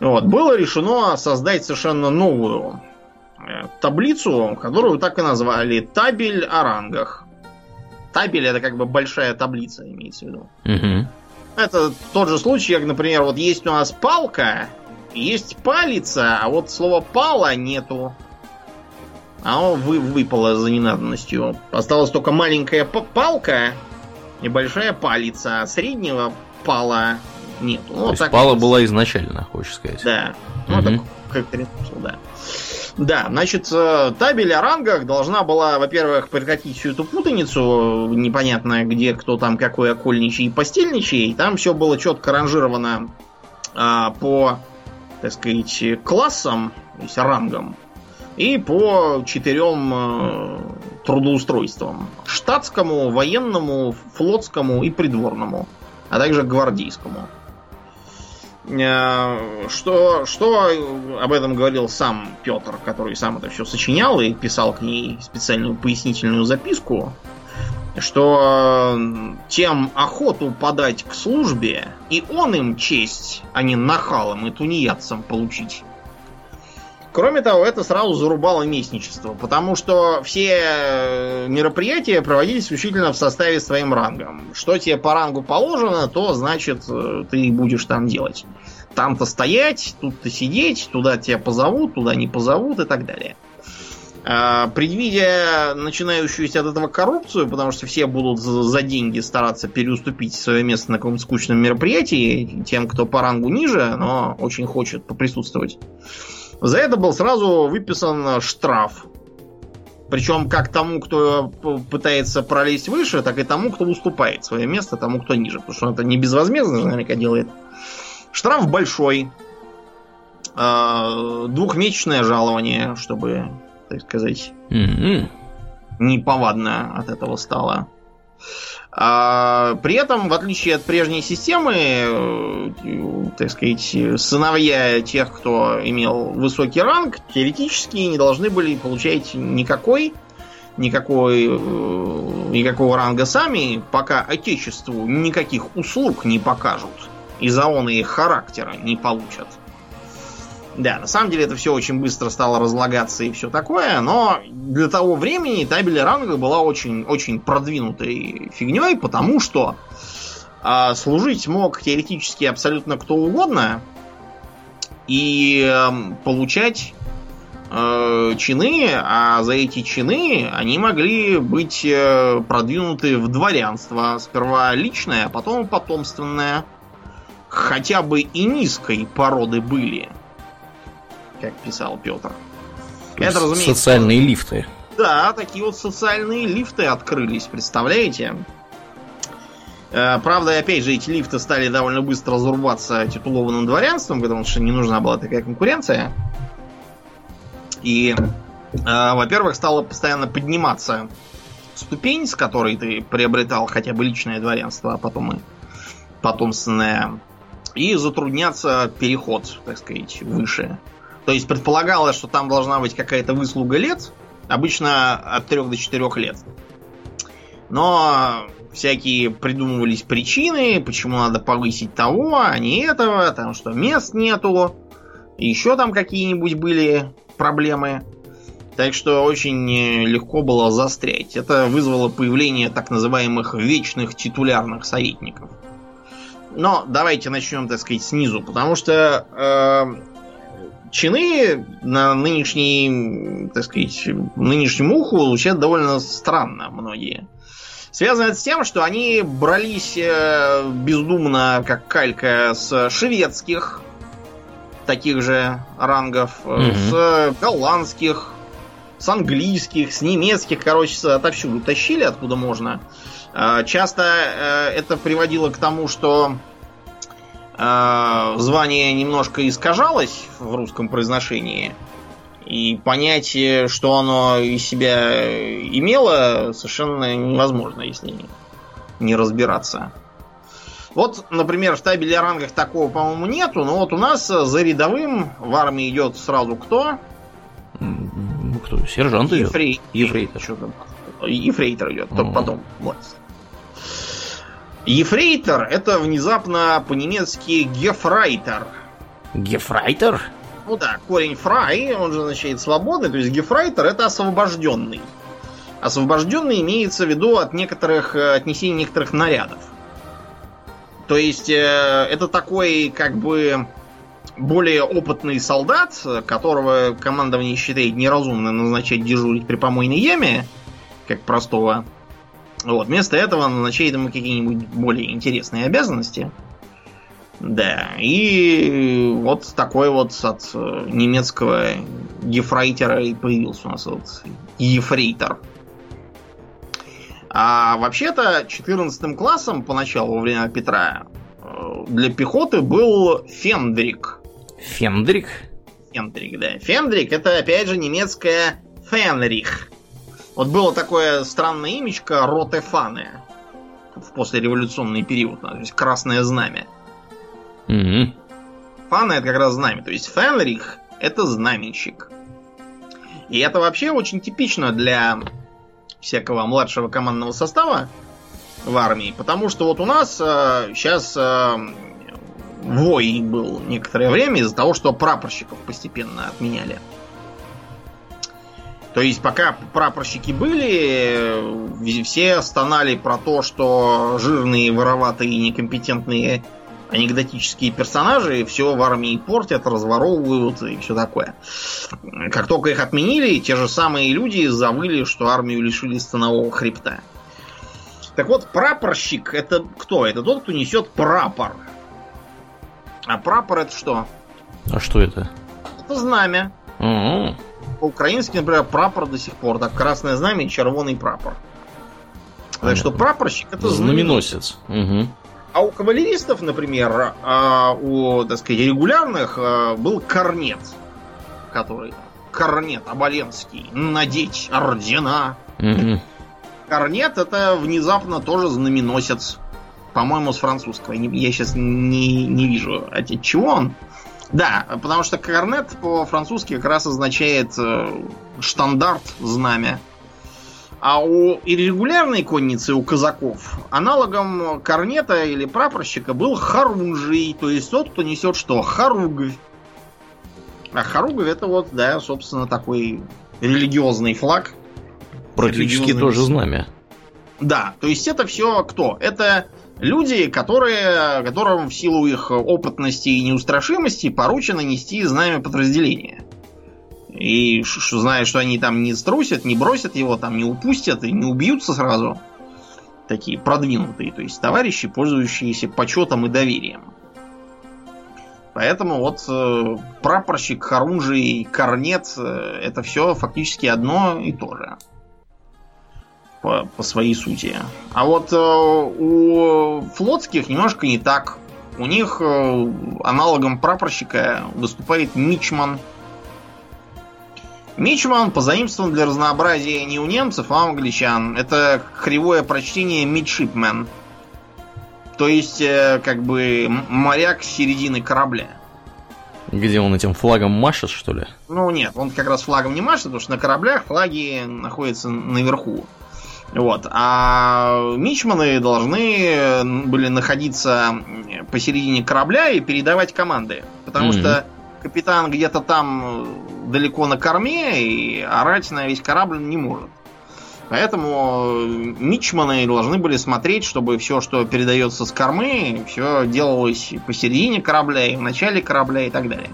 Вот. Было решено создать совершенно новую э, таблицу, которую так и назвали табель о рангах. Табель это как бы большая таблица, имеется в виду. Угу. Это тот же случай, как, например, вот есть у нас палка, есть палица, а вот слова пала нету а он вы, выпало за ненадобностью. Осталась только маленькая палка и большая палица, а среднего пала нет. Ну, То есть пала вот. была изначально, хочешь сказать. Да. Ну, угу. так как да. Да, значит, э, табель о рангах должна была, во-первых, прекратить всю эту путаницу, непонятно где, кто там какой окольничий и постельничий. Там все было четко ранжировано а, по, так сказать, классам, то есть рангам и по четырем э, трудоустройствам. Штатскому, военному, флотскому и придворному, а также гвардейскому. Э, что, что об этом говорил сам Петр, который сам это все сочинял и писал к ней специальную пояснительную записку. что э, тем охоту подать к службе, и он им честь, а не нахалом и тунеядцам получить. Кроме того, это сразу зарубало местничество, потому что все э, мероприятия проводились исключительно в составе своим рангом. Что тебе по рангу положено, то значит э, ты будешь там делать. Там-то стоять, тут-то сидеть, туда тебя позовут, туда не позовут и так далее. А, предвидя начинающуюся от этого коррупцию, потому что все будут за деньги стараться переуступить свое место на каком-то скучном мероприятии, тем, кто по рангу ниже, но очень хочет поприсутствовать. За это был сразу выписан штраф. Причем как тому, кто пытается пролезть выше, так и тому, кто уступает свое место тому, кто ниже. Потому что он это не безвозмездно наверняка делает. Штраф большой. А, двухмесячное жалование, чтобы так сказать, mm-hmm. неповадно от этого стало. А, при этом, в отличие от прежней системы, э, так сказать, сыновья тех, кто имел высокий ранг, теоретически не должны были получать никакой, никакой, э, никакого ранга сами, пока Отечеству никаких услуг не покажут и заоны их характера не получат. Да, на самом деле это все очень быстро стало разлагаться и все такое, но для того времени табель ранга была очень, очень продвинутой фигней, потому что э, служить мог теоретически абсолютно кто угодно и э, получать э, чины, а за эти чины они могли быть э, продвинуты в дворянство. Сперва личное, а потом потомственное. Хотя бы и низкой породы были как писал Петр. Это, разумеется, социальные лифты. Да, такие вот социальные лифты открылись, представляете? Э, правда, опять же, эти лифты стали довольно быстро разрубаться титулованным дворянством, потому что не нужна была такая конкуренция. И, э, во-первых, стала постоянно подниматься ступень, с которой ты приобретал хотя бы личное дворянство, а потом и потомственное, и затрудняться переход, так сказать, выше. То есть предполагалось, что там должна быть какая-то выслуга лет, обычно от 3 до 4 лет. Но всякие придумывались причины, почему надо повысить того, а не этого, там что мест нету, еще там какие-нибудь были проблемы. Так что очень легко было застрять. Это вызвало появление так называемых вечных титулярных советников. Но давайте начнем, так сказать, снизу, потому что э, чины на нынешний, так сказать, нынешнему уху звучат довольно странно многие. Связано это с тем, что они брались э, бездумно, как калька, с шведских таких же рангов, mm-hmm. с голландских, с английских, с немецких, короче, отовсюду тащили, откуда можно. Э, часто это приводило к тому, что звание немножко искажалось в русском произношении. И понять, что оно из себя имело, совершенно невозможно, если не разбираться. Вот, например, в табеле о рангах такого, по-моему, нету, но вот у нас за рядовым в армии идет сразу кто? Ну, кто? Сержант идет. Ефрей... Ефрейтор. Ефрейтор идет, только потом. Вот. Ефрейтор это внезапно по-немецки гефрайтер. Гефрайтер? Ну да, корень фрай, он же означает свободный, то есть гефрайтер это освобожденный. Освобожденный имеется в виду от некоторых э, отнесений некоторых нарядов. То есть э, это такой как бы более опытный солдат, которого командование считает неразумным назначать дежурить при помойной яме, как простого вот, вместо этого назначает ему какие-нибудь более интересные обязанности. Да, и вот такой вот от э, немецкого ефрейтера и появился у нас вот ефрейтор. А вообще-то 14 классом поначалу во время Петра э, для пехоты был фендрик. Фендрик? Фендрик, да. Фендрик это опять же немецкое фенрих. Вот было такое странное имечко Ротефаны в послереволюционный период, то есть красное знамя. Mm-hmm. Фана это как раз знамя, то есть Фенрих это знаменщик. И это вообще очень типично для всякого младшего командного состава в армии, потому что вот у нас э, сейчас э, вой был некоторое время из-за того, что прапорщиков постепенно отменяли. То есть пока прапорщики были, все стонали про то, что жирные, вороватые некомпетентные анекдотические персонажи все в армии портят, разворовывают и все такое. Как только их отменили, те же самые люди завыли, что армию лишили станового хребта. Так вот, прапорщик это кто? Это тот, кто несет прапор. А прапор это что? А что это? Это знамя. Угу. По-украински, например, прапор до сих пор. Так, красное знамя и червоный прапор. Так что прапорщик это знаменосец. Угу. А у кавалеристов, например, а, у, так сказать, регулярных а, был корнет, который корнет оболенский, надеть ордена. Угу. Корнет это внезапно тоже знаменосец. По-моему, с французского. Я сейчас не, не вижу, от чего он. Да, потому что корнет по-французски как раз означает э, штандарт, знамя. А у иррегулярной конницы, у казаков, аналогом корнета или прапорщика был харунжий, то есть тот, кто несет что? Харугвь. А харугвь это вот, да, собственно, такой религиозный флаг. Практически тоже знамя. Да, то есть это все кто? Это люди, которые, которым в силу их опытности и неустрашимости поручено нести знамя подразделения. И зная, что они там не струсят, не бросят его, там не упустят и не убьются сразу. Такие продвинутые, то есть товарищи, пользующиеся почетом и доверием. Поэтому вот э, прапорщик, Харунжий, Корнет, э, это все фактически одно и то же по, по своей сути. А вот э, у флотских немножко не так. У них э, аналогом прапорщика выступает Мичман. Мичман позаимствован для разнообразия не у немцев, а у англичан. Это кривое прочтение midshipman. То есть, э, как бы, моряк середины корабля. Где он этим флагом машет, что ли? Ну нет, он как раз флагом не машет, потому что на кораблях флаги находятся наверху. Вот. А мичманы должны были находиться посередине корабля и передавать команды. Потому mm-hmm. что капитан где-то там далеко на корме и орать на весь корабль не может. Поэтому мичманы должны были смотреть, чтобы все, что передается с кормы, все делалось посередине корабля и в начале корабля и так далее.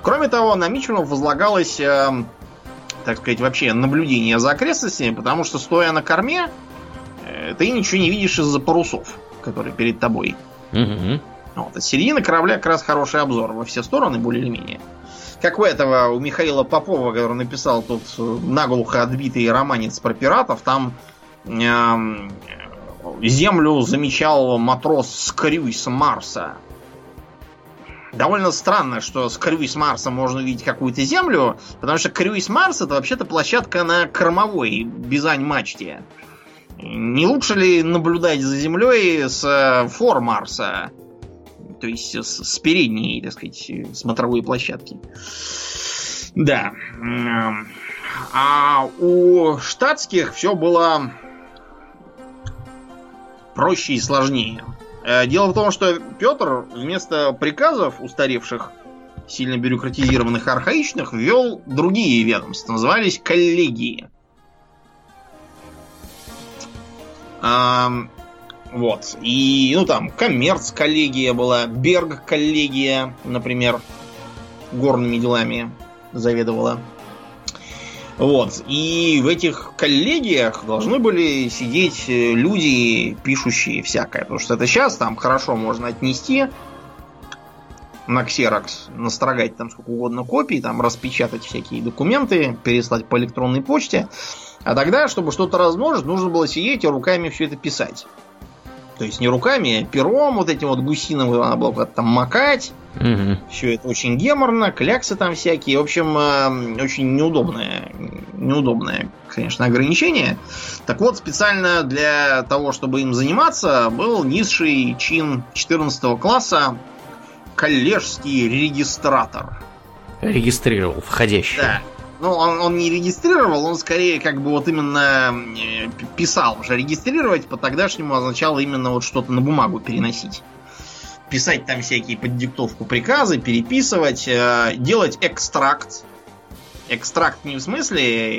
Кроме того, на мичманов возлагалось эм, так сказать, вообще наблюдение за окрестностями, потому что стоя на корме, э, ты ничего не видишь из-за парусов, которые перед тобой. Угу. Вот. А середина корабля как раз хороший обзор во все стороны, более или менее. Как у этого, у Михаила Попова, который написал тут э, наглухо отбитый романец про пиратов, там э, землю замечал матрос с Марса довольно странно, что с круиз Марса можно увидеть какую-то землю, потому что круиз Марс это вообще-то площадка на кормовой Бизань-мачте. Не лучше ли наблюдать за Землей с э, фор Марса? То есть с, с передней, так сказать, смотровой площадки. Да. А у штатских все было проще и сложнее. Э, дело в том, что Петр вместо приказов устаревших, сильно бюрократизированных, архаичных, ввел другие ведомства. Назывались коллегии. вот. И, ну там, коммерц-коллегия была, Берг-коллегия, например, горными делами заведовала. Вот. И в этих коллегиях должны были сидеть э, люди, пишущие всякое. Потому что это сейчас там хорошо можно отнести на ксерокс, настрогать там сколько угодно копий, там распечатать всякие документы, переслать по электронной почте. А тогда, чтобы что-то размножить, нужно было сидеть и руками все это писать. То есть не руками, а пером вот этим вот гусиным надо было куда-то там макать. Угу. Все это очень геморно, кляксы там всякие. В общем, очень неудобное, неудобное, конечно, ограничение. Так вот, специально для того, чтобы им заниматься, был низший чин 14 класса коллежский регистратор. Регистрировал входящий. Да. Ну, он, он не регистрировал, он скорее как бы вот именно э, писал. Уже регистрировать по тогдашнему означало именно вот что-то на бумагу переносить. Писать там всякие под диктовку приказы, переписывать, э, делать экстракт. Экстракт не в смысле э,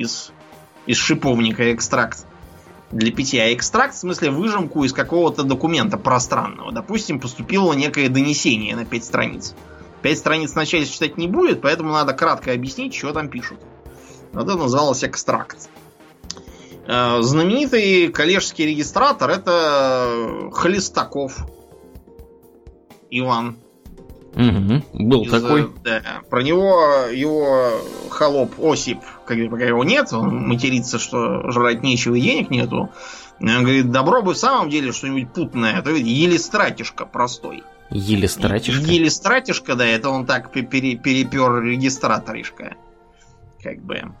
из, из шиповника экстракт для питья, а экстракт в смысле выжимку из какого-то документа пространного. Допустим, поступило некое донесение на 5 страниц. Пять страниц вначале читать не будет, поэтому надо кратко объяснить, что там пишут. Это называлось экстракт. Э, знаменитый коллежский регистратор это Хлестаков Иван. Угу, был Из, такой. Да, про него его холоп Осип, когда пока его нет, он матерится, что жрать нечего и денег нету. Он говорит, добро бы в самом деле что-нибудь путное, а то ведь еле стратишка простой. Еле стратишка. Еле стратишка, да, это он так пере, перепер регистраторишка. Как бы.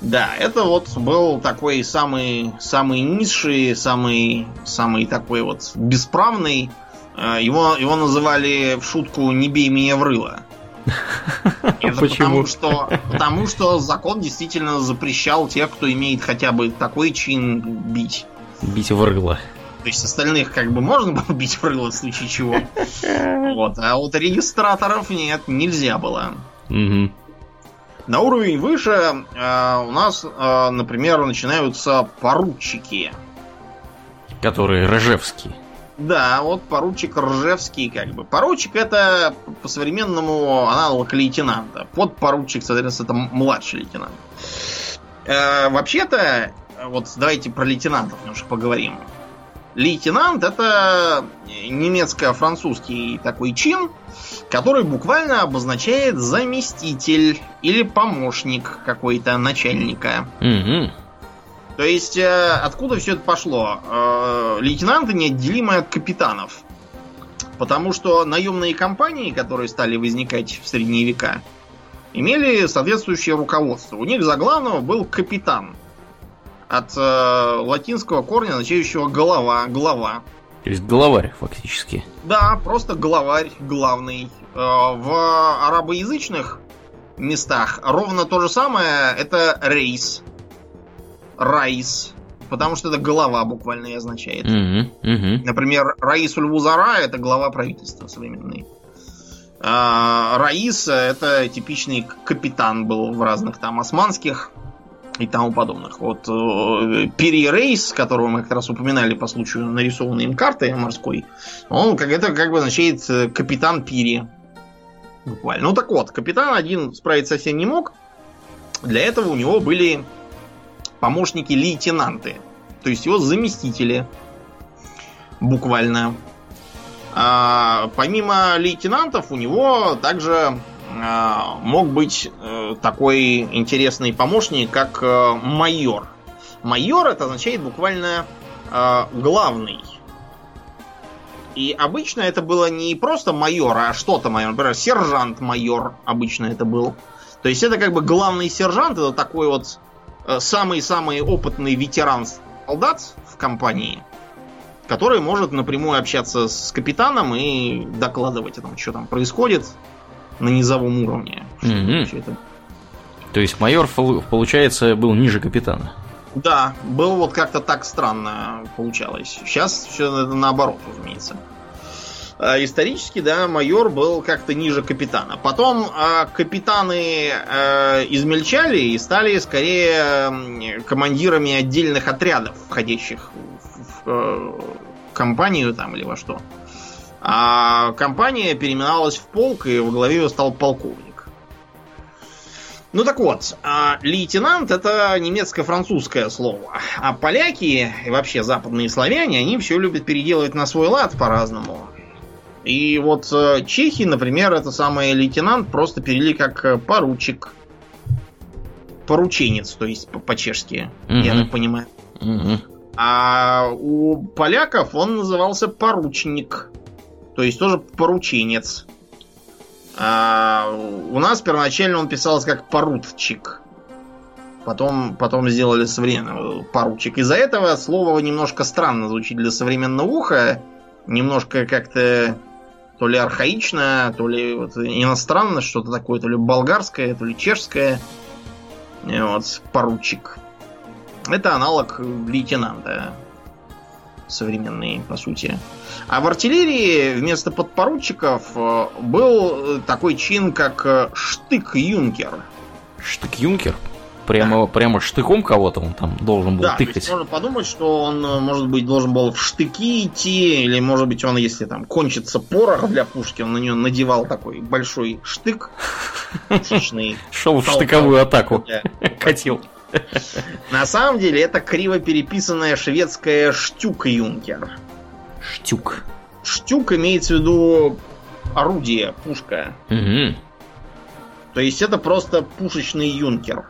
Да, это вот был такой самый, самый низший, самый, самый такой вот бесправный. Э, его, его называли в шутку «Не бей меня в рыло». Это Почему? Потому что, потому что закон действительно запрещал тех, кто имеет хотя бы такой чин бить. Бить в рыло. То есть остальных как бы можно было бить в рыло в случае чего. Вот. А вот регистраторов нет, нельзя было. Угу. На уровень выше э, у нас, э, например, начинаются поручики. Которые Ржевские. Да, вот поручик Ржевский, как бы. Поручик это по-современному аналог лейтенанта. Подпоручик, соответственно, это младший лейтенант. Э, вообще-то, вот давайте про лейтенантов немножко поговорим. Лейтенант это немецко-французский такой чин, который буквально обозначает заместитель или помощник какой-то начальника. Угу. То есть, э, откуда все это пошло? Э, лейтенанты неотделимы от капитанов. Потому что наемные компании, которые стали возникать в средние века, имели соответствующее руководство. У них за главного был капитан – от э, латинского корня, означающего голова, глава. То есть главарь, фактически. Да, просто главарь, главный. Э, в арабоязычных местах ровно то же самое это рейс. Райс. Потому что это голова буквально и означает. Угу, угу. Например, Раис Ульвузара это глава правительства современный. А, Раис это типичный капитан был в разных там османских и тому подобных. Вот э, Перерейс, которого мы как раз упоминали по случаю нарисованной им карты морской, он как это как бы означает э, капитан Пири. Буквально. Ну так вот, капитан один справиться совсем не мог. Для этого у него были помощники-лейтенанты. То есть его заместители. Буквально. А, помимо лейтенантов у него также мог быть э, такой интересный помощник, как э, майор. Майор это означает буквально э, главный. И обычно это было не просто майор, а что-то майор. Например, сержант-майор обычно это был. То есть это как бы главный сержант, это такой вот самый-самый опытный ветеран солдат в компании, который может напрямую общаться с капитаном и докладывать о том, что там происходит, на низовом уровне. Mm-hmm. Это... То есть майор, получается, был ниже капитана. Да, было вот как-то так странно получалось. Сейчас все наоборот, разумеется. А, исторически, да, майор был как-то ниже капитана. Потом э, капитаны э, измельчали и стали скорее командирами отдельных отрядов, входящих в, в э, компанию там или во что. А компания переименовалась в полк, и во главе ее стал полковник. Ну так вот, а лейтенант это немецко-французское слово. А поляки и вообще западные славяне, они все любят переделывать на свой лад по-разному. И вот э, чехи, например, это самый лейтенант просто перевели как э, поручик. Порученец, то есть по-чешски, угу. я так понимаю. Угу. А у поляков он назывался поручник. То есть тоже порученец. А, у нас первоначально он писался как поручик. Потом, потом сделали современный поручик. Из-за этого слово немножко странно звучит для современного уха. Немножко как-то то ли архаичное, то ли вот иностранное что-то такое, то ли болгарское, то ли чешское. Вот, поручик. Это аналог лейтенанта современный, по сути. А в артиллерии вместо подпоручиков э, был такой чин, как э, штык-юнкер. Штык-юнкер? Прямо, да. прямо штыком кого-то он там должен был да, тыкать. То есть можно подумать, что он, э, может быть, должен был в штыки идти, или, может быть, он, если там кончится порох для пушки, он на нее надевал такой большой штык. Шел в штыковую атаку. Катил. На самом деле это криво переписанная шведская штюк-юнкер. Штюк. Штюк имеется в виду орудие, пушка. Угу. То есть это просто пушечный юнкер.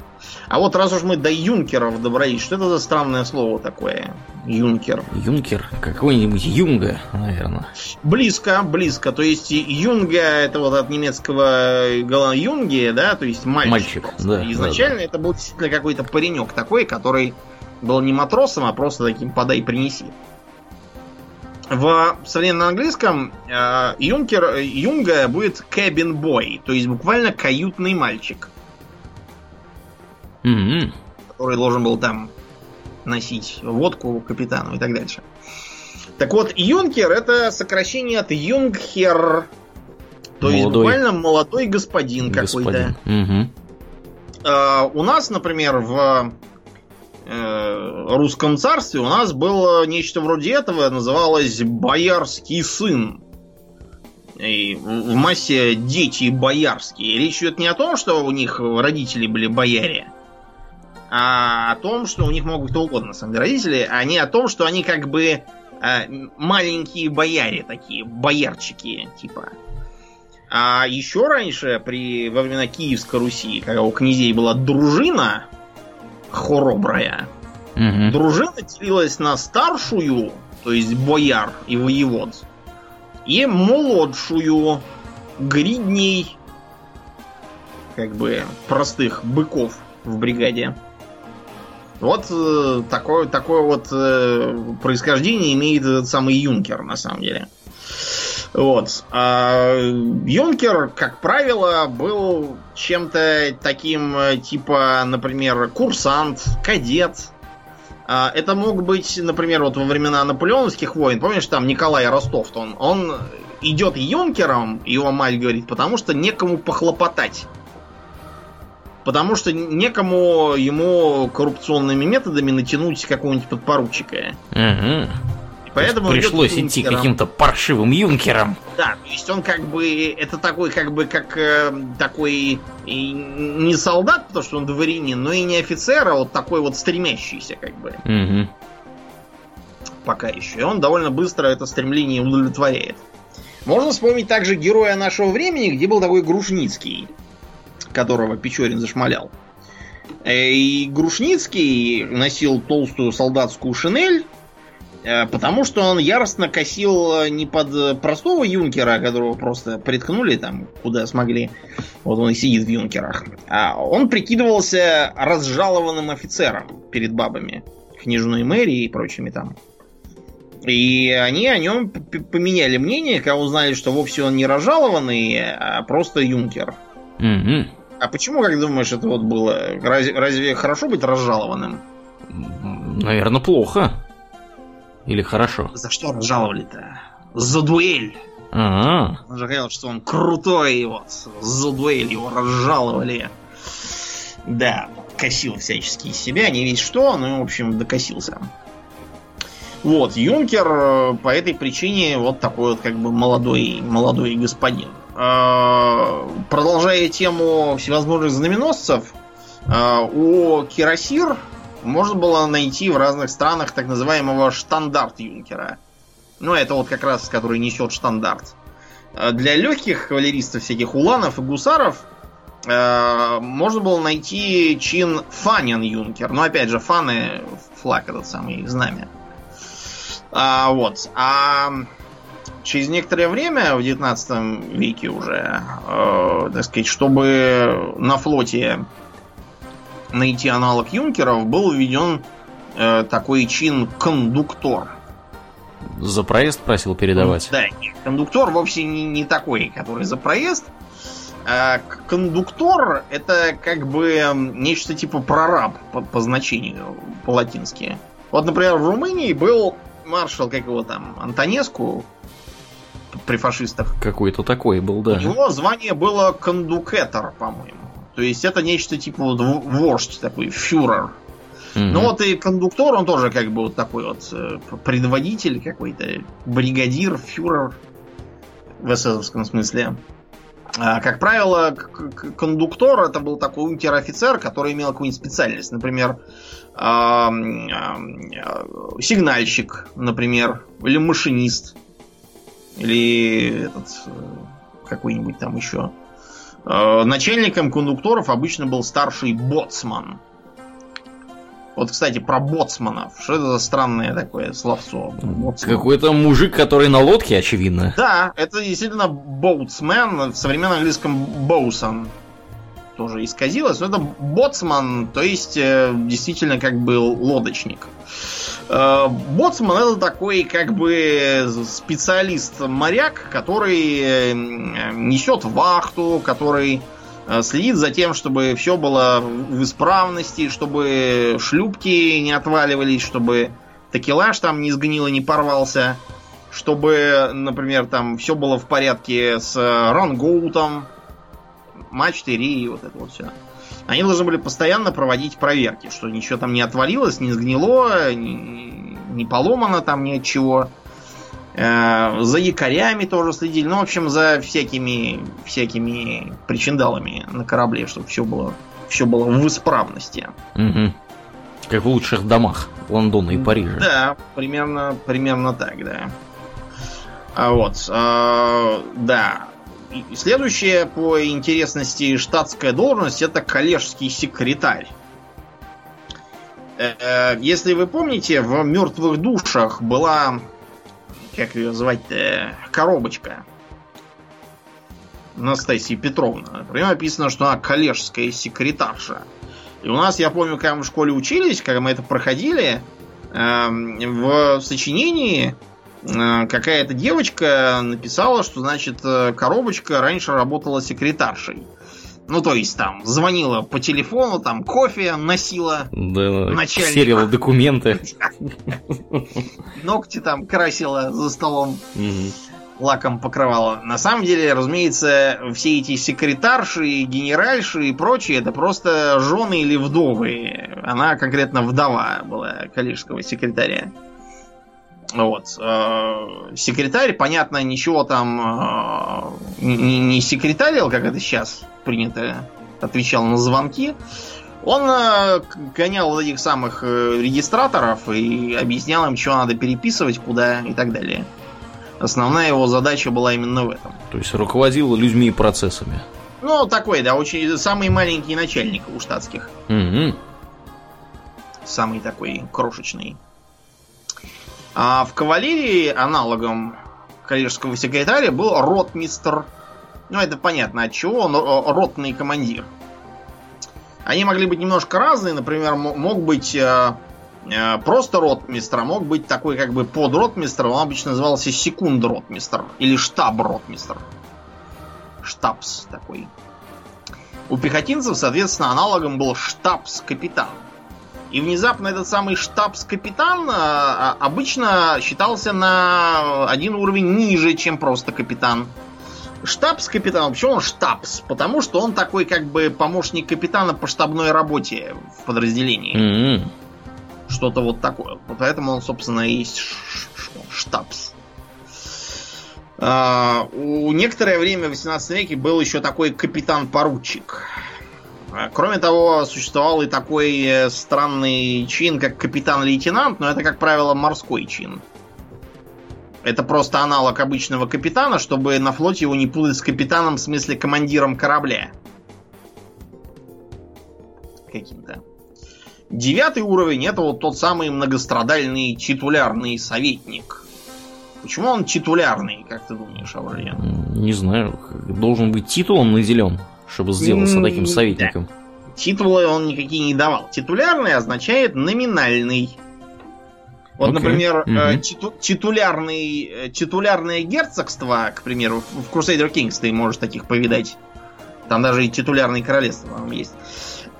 А вот раз уж мы до юнкеров добрались, что это за странное слово такое? Юнкер. Юнкер? Какой-нибудь юнга, наверное. Близко, близко. То есть юнга это вот от немецкого юнги, да, то есть мальчик. Мальчик, да. Изначально да, да. это был действительно какой-то паренек такой, который был не матросом, а просто таким подай принеси. В современном английском э, юнкер, юнга будет cabin boy, то есть буквально каютный мальчик. Mm-hmm. Который должен был там носить водку капитану и так дальше. Так вот, юнкер это сокращение от юнгхер. То молодой. есть буквально молодой господин, господин. какой-то. Угу. Uh, у нас, например, в uh, русском царстве у нас было нечто вроде этого, называлось боярский сын. И в массе дети боярские. Речь идет не о том, что у них родители были бояре, а о том, что у них могут кто угодно, на самом деле, родители, а не о том, что они как бы э, маленькие бояре такие, боярчики, типа. А еще раньше, при, во времена Киевской Руси, когда у князей была дружина хоробрая, угу. дружина делилась на старшую, то есть бояр и воевод, и молодшую, гридней, как бы, простых быков в бригаде. Вот э, такое, такое вот э, происхождение имеет этот самый Юнкер, на самом деле. Вот. А Юнкер, как правило, был чем-то таким, э, типа, например, курсант, кадет. А это мог быть, например, вот во времена наполеоновских войн, помнишь, там Николай Ростов, он, он идет юнкером, его мать говорит, потому что некому похлопотать. Потому что некому ему коррупционными методами натянуть какого-нибудь подпоручика. Угу. И поэтому пришлось идти каким-то паршивым юнкером. Да, то есть он как бы это такой как бы как э, такой и не солдат, потому что он дворянин, но и не офицер, а вот такой вот стремящийся как бы. Угу. Пока еще. И он довольно быстро это стремление удовлетворяет. Можно вспомнить также героя нашего времени, где был такой Грушницкий которого Печорин зашмалял. Э, и Грушницкий носил толстую солдатскую шинель, э, потому что он яростно косил не под простого юнкера, которого просто приткнули там, куда смогли. Вот он и сидит в юнкерах. А он прикидывался разжалованным офицером перед бабами. Княжной мэрии и прочими там. И они о нем поменяли мнение, когда узнали, что вовсе он не разжалованный, а просто юнкер. Угу. А почему, как думаешь, это вот было? Разве, разве хорошо быть разжалованным? Наверное, плохо. Или хорошо? За что разжаловали-то? За дуэль. Ага. Он же говорил, что он крутой, вот. За дуэль его разжаловали. Да, косил всячески из себя, не весь что, но, в общем, докосился. Вот, Юнкер э, по этой причине вот такой вот как бы молодой, молодой господин. Э, продолжая тему всевозможных знаменосцев, э, у Кирасир можно было найти в разных странах так называемого штандарт Юнкера. Ну, это вот как раз, который несет штандарт. Э, для легких кавалеристов, всяких уланов и гусаров, можно было найти чин Фанин Юнкер. Но опять же, фаны флаг этот самый знамя. А, вот. А через некоторое время, в 19 веке уже, э, так сказать, чтобы на флоте найти аналог юнкеров, был введен э, такой чин кондуктор. За проезд просил передавать? Да, кондуктор вовсе не, не такой, который за проезд. А кондуктор это как бы нечто типа прораб по, по значению по-латински. Вот, например, в Румынии был маршал, как его там, Антонеску при фашистах. Какой-то такой был, да. У него звание было кондукетор, по-моему. То есть это нечто типа вождь такой, фюрер. Mm-hmm. Ну вот и кондуктор, он тоже как бы вот такой вот э, предводитель какой-то, бригадир, фюрер в эсэсовском смысле. А, как правило, кондуктор это был такой унтер-офицер, который имел какую-нибудь специальность. Например, сигнальщик, например, или машинист, или этот э, какой-нибудь там еще. А, начальником кондукторов обычно был старший боцман. Вот, кстати, про боцманов. Что это за странное такое словцо? Боцман. Какой-то мужик, который на лодке, очевидно. Да, это действительно боутсмен. В современном английском боусон тоже исказилось. Но это боцман, то есть э, действительно как бы лодочник. Э, боцман это такой как бы специалист-моряк, который э, несет вахту, который следит за тем, чтобы все было в исправности, чтобы шлюпки не отваливались, чтобы такелаж там не сгнил и не порвался, чтобы, например, там все было в порядке с рангоутом, мачты, ри, вот это вот все. Они должны были постоянно проводить проверки, что ничего там не отвалилось, не сгнило, не, не поломано там ни от чего. Э, за якорями тоже следили. Ну, в общем, за всякими, всякими причиндалами на корабле, чтобы все было, все было в исправности. Угу. Как в лучших домах Лондона и Парижа. Да, примерно, примерно так, да. А вот, а, да. Следующая по интересности штатская должность это коллежский секретарь. Э, если вы помните, в мертвых душах была как ее звать-то, коробочка. Настасья Петровна. Нее написано, что она коллежская секретарша. И у нас, я помню, когда мы в школе учились, когда мы это проходили, эм, в сочинении э, какая-то девочка написала, что, значит, э, коробочка раньше работала секретаршей. Ну, то есть там звонила по телефону, там кофе носила да, начальника. Серила документы. Ногти там красила за столом. Лаком покрывала. На самом деле, разумеется, все эти секретарши, генеральши и прочие, это просто жены или вдовы. Она конкретно вдова была коллежского секретаря. Вот. Э, секретарь, понятно, ничего там э, не, не секретарил, как это сейчас принято, отвечал на звонки. Он э, гонял вот этих самых регистраторов и объяснял им, что надо переписывать, куда и так далее. Основная его задача была именно в этом. То есть руководил людьми и процессами. Ну, такой, да, очень самый маленький начальник у штатских. Угу. Самый такой крошечный. А в кавалерии аналогом коллежского секретаря был ротмистр. Ну, это понятно от чего, он ротный командир. Они могли быть немножко разные. Например, мог быть э, э, просто ротмистр, а мог быть такой как бы под ротмистр. Он обычно назывался секунд ротмистр или штаб ротмистр. Штабс такой. У пехотинцев, соответственно, аналогом был штабс-капитан. И внезапно этот самый штабс-капитан а, а, обычно считался на один уровень ниже, чем просто капитан. Штабс-капитан, почему он штабс? Потому что он такой как бы помощник капитана по штабной работе в подразделении. Mm-hmm. Что-то вот такое. Поэтому он, собственно, и есть штабс. Uh, у некоторое время в 18 веке был еще такой капитан-поручик. Кроме того, существовал и такой э, странный чин, как капитан-лейтенант, но это, как правило, морской чин. Это просто аналог обычного капитана, чтобы на флоте его не путать с капитаном, в смысле командиром корабля. Каким-то. Девятый уровень это вот тот самый многострадальный титулярный советник. Почему он титулярный, как ты думаешь, Аврелиан? Не знаю. Должен быть титулом наделен чтобы сделаться таким советником. Да. Титулы он никакие не давал. Титулярный означает номинальный. Вот, Окей. например, титу- титулярный, э, титулярное герцогство, к примеру, в Crusader Kings ты можешь таких повидать. Там даже и титулярные королевства по-моему, есть.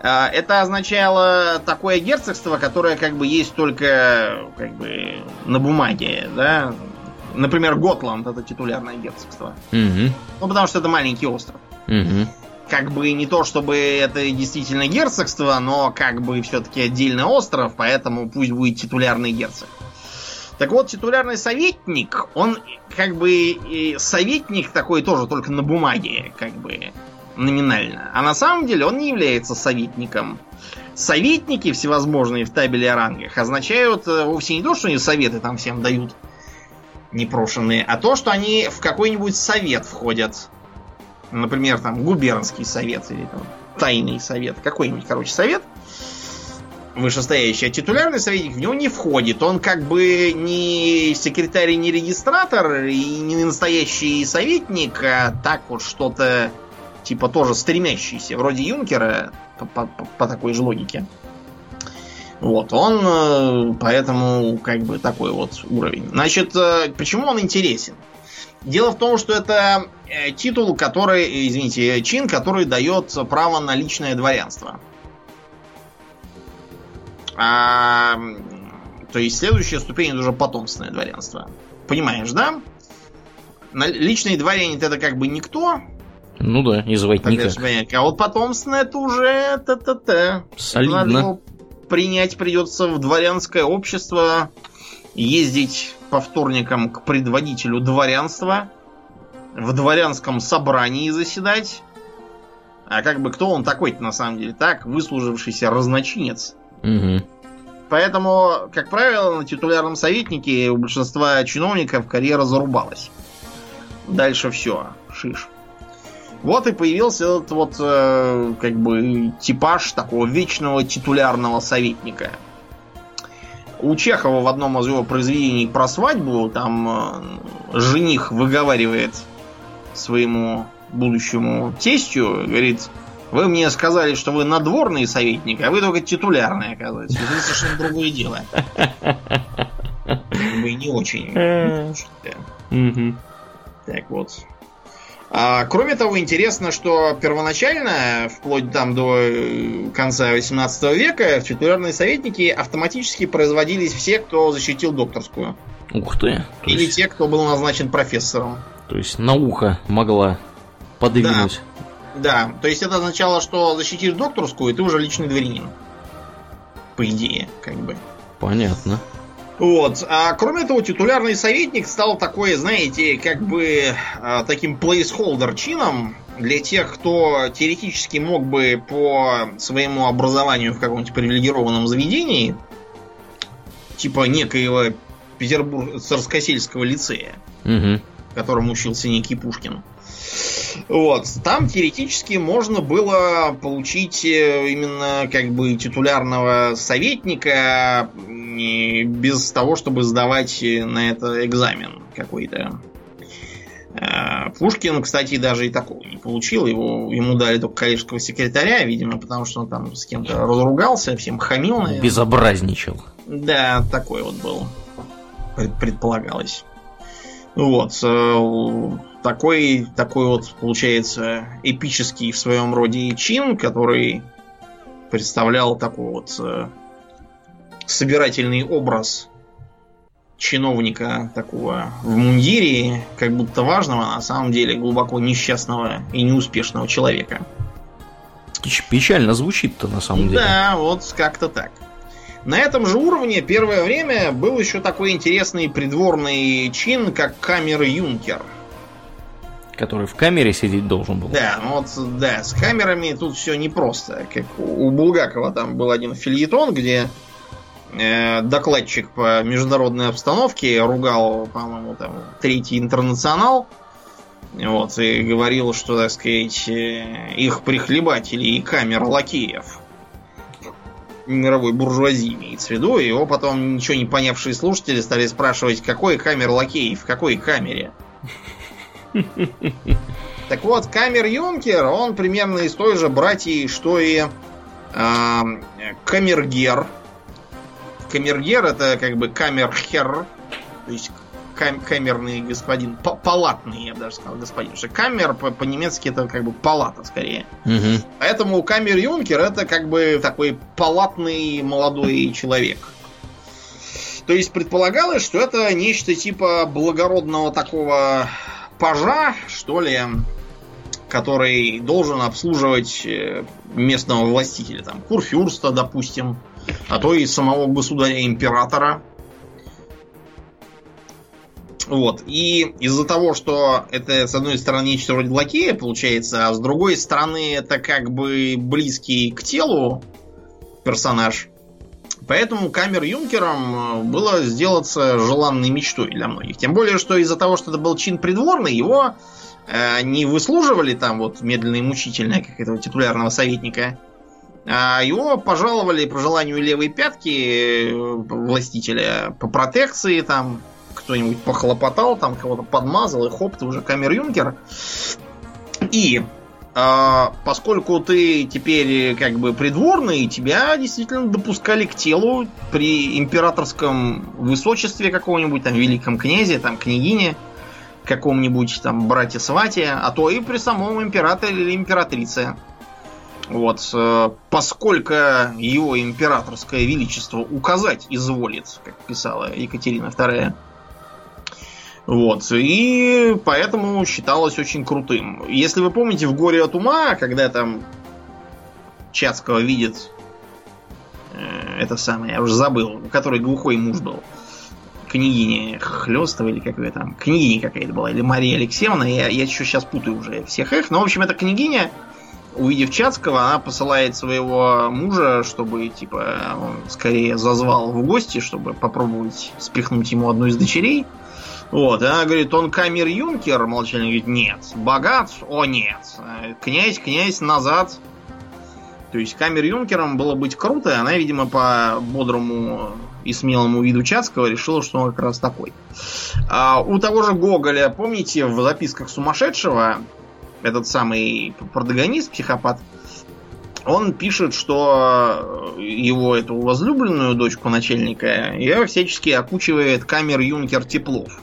А, Это означало такое герцогство, которое как бы есть только как бы на бумаге, да. Например, Готланд это титулярное герцогство. Мгм. Ну, потому что это маленький остров. Мгм. Как бы не то, чтобы это действительно герцогство, но как бы все-таки отдельный остров, поэтому пусть будет титулярный герцог. Так вот, титулярный советник, он как бы и советник такой тоже, только на бумаге, как бы номинально. А на самом деле он не является советником. Советники всевозможные в табеле о рангах означают э, вовсе не то, что они советы там всем дают непрошенные, а то, что они в какой-нибудь совет входят. Например, там губернский совет или там тайный совет. Какой-нибудь, короче, совет вышестоящий. А титулярный советник в него не входит. Он как бы не секретарь, не регистратор и не настоящий советник, а так вот что-то типа тоже стремящийся, вроде Юнкера, по, по- по- такой же логике. Вот, он э, поэтому как бы такой вот уровень. Значит, э, почему он интересен? Дело в том, что это э, титул, который, э, извините, чин, который дает право на личное дворянство. А, то есть следующая ступень это уже потомственное дворянство. Понимаешь, да? Личный дворянин это как бы никто, Ну да, и звать никак. а вот потомственное это уже та-та-та. Солидно. Надо его принять придется в дворянское общество, ездить по вторникам к предводителю дворянства, в дворянском собрании заседать. А как бы кто он такой-то на самом деле? Так, выслужившийся разночинец. Мгм. Поэтому, как правило, на титулярном советнике у большинства чиновников карьера зарубалась. Дальше все, шиш. Вот и появился этот вот, э, как бы, типаж такого вечного титулярного советника. У Чехова в одном из его произведений про свадьбу там э, жених выговаривает своему будущему тестю, говорит, вы мне сказали, что вы надворный советник, а вы только титулярный, оказывается. Это совершенно другое дело. Бы не очень. Мгм. Так вот. А, кроме того, интересно, что первоначально, вплоть там до э, конца 18 века, в титулярные советники автоматически производились все, кто защитил докторскую. Ух ты. То Или есть, те, кто был назначен профессором. то есть наука могла подвинуть. Да, то есть это означало, что защитишь докторскую, и ты уже личный дворянин. По идее, как бы. Понятно. Вот. А кроме того, титулярный советник стал такой, знаете, как бы а, таким placeholder чином для тех, кто теоретически мог бы по своему образованию в каком-нибудь привилегированном заведении, типа некоего Петербург царскосельского лицея, Мгм. в котором учился некий Пушкин. Вот. Там теоретически можно было получить э, именно как бы титулярного советника без того, чтобы сдавать э, на это экзамен какой-то. Э, Пушкин, кстати, даже и такого не получил. Его, ему дали только коллежского секретаря, видимо, потому что он там с кем-то разругался, всем хамил, наверное. Безобразничал. Да, такой вот был. Пред- предполагалось. Вот. Такой, такой вот, получается, эпический в своем роде чин, который представлял такой вот э, собирательный образ чиновника такого в мундире, как будто важного, а на самом деле глубоко несчастного и неуспешного человека. Печально звучит-то на самом деле. Да, вот как-то так. На этом же уровне первое время был еще такой интересный придворный чин, как камер-юнкер. Который в камере сидеть должен был. Да, ну вот, да, с камерами тут все непросто. Как у Булгакова там был один фильетон, где э, докладчик по международной обстановке ругал, по-моему, там третий интернационал. Вот, и говорил, что, так сказать, э, их прихлебатели и камер лакеев мировой буржуазии имеется в виду. Его потом ничего не понявшие слушатели стали спрашивать, какой камер лакей, в какой камере. Так вот, камер Юнкер, он примерно из той же братьи, что и э, камергер. камергер это как бы камерхер, то есть кам- камерный господин, палатный, я бы даже сказал, господин. Потому что камер по-немецки это как бы палата скорее. Угу. Поэтому камер-юнкер это как бы такой палатный молодой человек. То есть предполагалось, что это нечто типа благородного такого пажа, что ли, который должен обслуживать э, местного властителя, там, курфюрста, допустим, а то и самого государя-императора. Вот. И из-за того, что это, с одной стороны, нечто вроде лакея получается, а с другой стороны, это как бы близкий к телу персонаж. Поэтому камер юнкером э, было сделаться желанной мечтой для многих. Тем более, что из-за того, что это был чин придворный, его э, не выслуживали там вот медленно и мучительно, как этого титулярного советника, а его пожаловали по желанию левой пятки э, властителя по протекции, там кто-нибудь похлопотал, там кого-то подмазал, и хоп, ты уже камер-юнкер. И а, поскольку ты теперь как бы придворный, тебя действительно допускали к телу при императорском высочестве какого-нибудь, там, великом князе, там, княгине, каком-нибудь там брате Свате, а то и при самом императоре или императрице. Вот, э, поскольку его императорское величество указать изволит, как писала Екатерина II, вот. И поэтому считалось очень крутым. Если вы помните в «Горе от ума», когда там Чацкого видит э, это самое, я уже забыл, который глухой муж был. Княгиня Хлестова или какая там. Княгиня какая-то была, или Мария Алексеевна. Я, я еще сейчас путаю уже всех их. Но, в общем, эта княгиня, увидев Чацкого, она посылает своего мужа, чтобы, типа, он скорее зазвал в гости, чтобы попробовать спихнуть ему одну из дочерей. Вот, и она говорит, он камер-юнкер? Молчание говорит, нет. Богат? О, нет. Князь, князь, назад. То есть камер-юнкером было быть круто, она, видимо, по бодрому и смелому виду Чацкого решила, что он как раз такой. А у того же Гоголя, помните, в записках сумасшедшего, этот самый протагонист, психопат, он пишет, что его эту возлюбленную дочку начальника ее всячески окучивает камер-юнкер Теплов.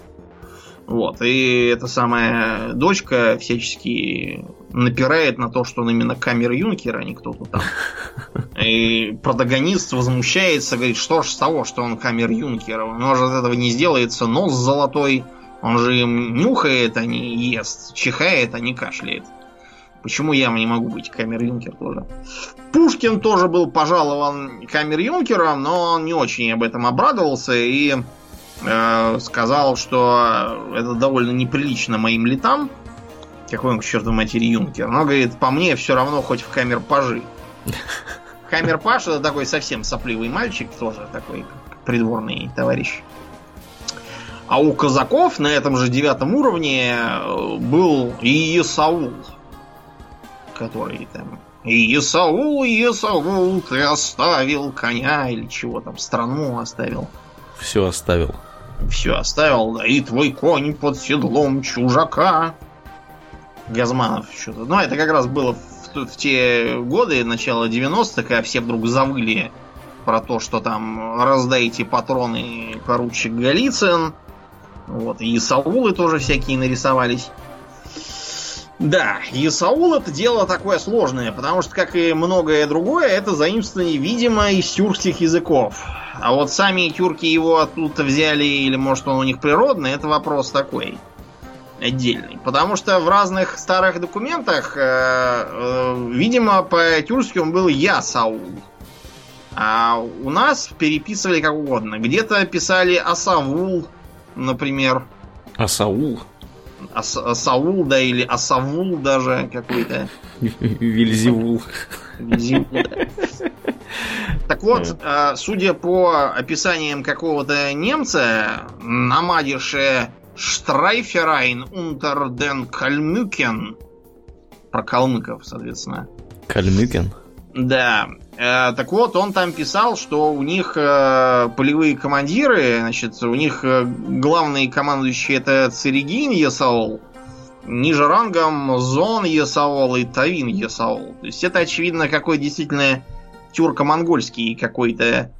Вот, и эта самая дочка всячески напирает на то, что он именно камер юнкер, а не кто-то там. И протагонист возмущается, говорит, что ж с того, что он камер юнкер, у него же от этого не сделается нос золотой, он же им нюхает, а не ест, чихает, а не кашляет. Почему я не могу быть камер юнкер тоже? Пушкин тоже был пожалован камер юнкером, но он не очень об этом обрадовался и сказал, что это довольно неприлично моим летам. Какой он к черту матери юнкер. Но, говорит, по мне все равно хоть в камер пажи. Камер паш это такой совсем сопливый мальчик, тоже такой придворный товарищ. А у казаков на этом же девятом уровне э, был Иесаул, который там Иесаул, Иесаул, ты оставил коня или чего там, страну оставил. Все оставил. Все оставил, да, и твой конь под седлом чужака. Газманов что-то. Ну, это как раз было в, в те годы, начало 90-х, когда все вдруг завыли про то, что там раздайте патроны поручик Голицын. Вот, и Саулы тоже всякие нарисовались. Да, и Саул это дело такое сложное, потому что, как и многое другое, это заимствование, видимо, из тюркских языков. А вот сами тюрки его оттуда взяли, или может он у них природный, это вопрос такой отдельный. Потому что в разных старых документах, э, э, видимо, по-тюркски он был Я Саул. А у нас переписывали как угодно. Где-то писали Асавул, например. Асаул? Ас Асаул, да, или Асавул даже какой-то. Вильзевул. Вильзевул, да. Так вот, э, судя по описаниям какого-то немца, намадише Штрайферайн унтер ден Кальмюкен, про калмыков, соответственно. Кальмюкен? Да. Э, так вот, он там писал, что у них э, полевые командиры, значит, у них э, главный командующий это Церегин Есаол, ниже рангом Зон Есаол и Тавин Есаол. То есть это, очевидно, какой действительно тюрко-монгольский какой-то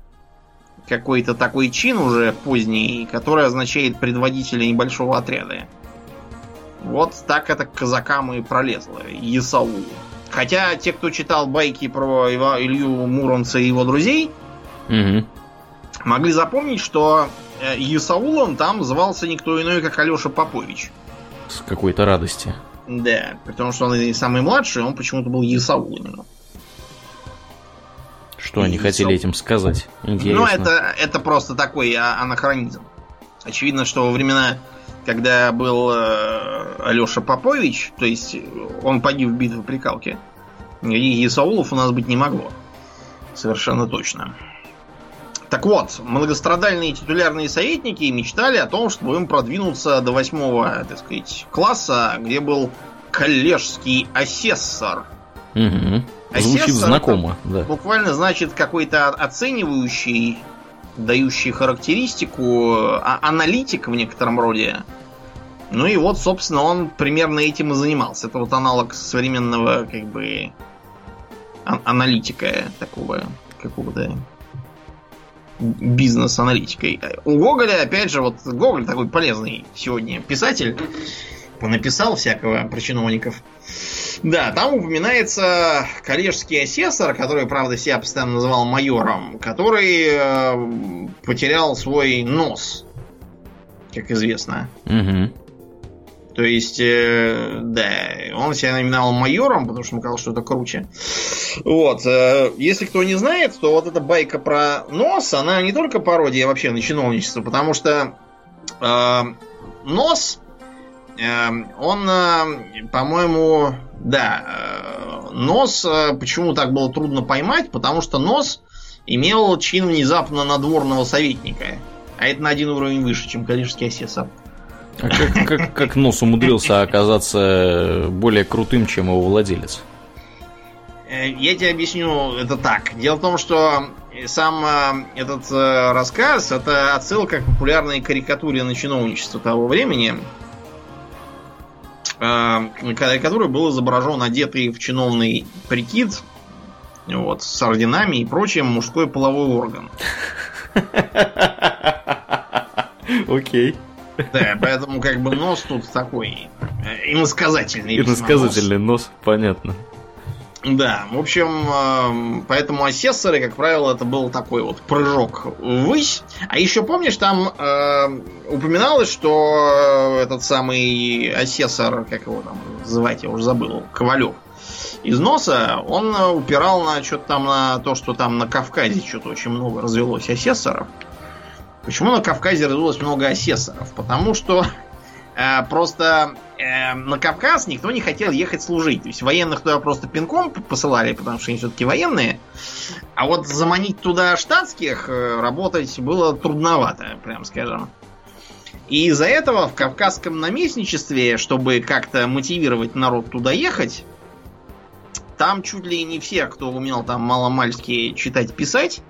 какой-то такой чин уже поздний, который означает предводителя небольшого отряда. Вот так это к казакам и пролезло. Исаул. Хотя те, кто читал байки про Илью Муромца и его друзей, угу. могли запомнить, что э, Исаулом там звался никто иной, как Алеша Попович. С какой-то радости. Да, потому что он самый младший, он почему-то был Исаул именно. Что они хотели этим сказать? Интересно. Ну, это, это просто такой а, анахронизм. Очевидно, что во времена, когда был э, Алеша Попович, то есть он погиб в битве при Калке, и Исаулов у нас быть не могло. Совершенно точно. Так вот, многострадальные титулярные советники мечтали о том, чтобы им продвинуться до восьмого, так сказать, класса, где был коллежский асессор. Угу. Звучит знакомо, да. Буквально значит какой-то оценивающий, дающий характеристику, а аналитик в некотором роде. Ну и вот, собственно, он примерно этим и занимался. Это вот аналог современного, как бы, а аналитика такого какого-то бизнес-аналитикой. У Гоголя, опять же, вот Гоголь такой полезный сегодня писатель, понаписал всякого про чиновников. Да, там упоминается коллежский асессор, который, правда, себя постоянно называл майором, который э, потерял свой нос, как известно. Угу. То есть, э, да, он себя именовал майором, потому что ему казалось, что это круче. Вот. Э, если кто не знает, то вот эта байка про нос, она не только пародия вообще на чиновничество, потому что э, нос он, э, по-моему, да, э, нос э, почему так было трудно поймать, потому что нос имел чин внезапно надворного советника. А это на один уровень выше, чем коллежский асессор. А как, как, как нос умудрился оказаться более крутым, чем его владелец? Я тебе объясню это так. Дело в том, что сам этот рассказ это отсылка к популярной карикатуре на чиновничество того времени, Э, который был изображен одетый в чиновный прикид, вот, с орденами и прочим мужской половой орган. Окей. Да, поэтому как бы нос тут такой э, иносказательный. Иносказательный нос, понятно. Да, в общем, эм, поэтому асессоры, как правило, это был такой вот прыжок ввысь. А еще помнишь, там э, упоминалось, что этот самый асессор, как его там называть, я уже забыл, Ковалев, из носа, он упирал на что-то там на то, что там на Кавказе что-то очень много развелось асессоров. Почему на Кавказе развелось много асессоров? Потому что э, просто э, на Кавказ никто не хотел ехать служить. То есть военных туда просто пинком посылали, потому что они все-таки военные. А вот заманить туда штатских э, работать было трудновато, прям скажем. И из-за этого в кавказском наместничестве, чтобы как-то мотивировать народ туда ехать, там чуть ли не все, кто умел там маломальски читать-писать,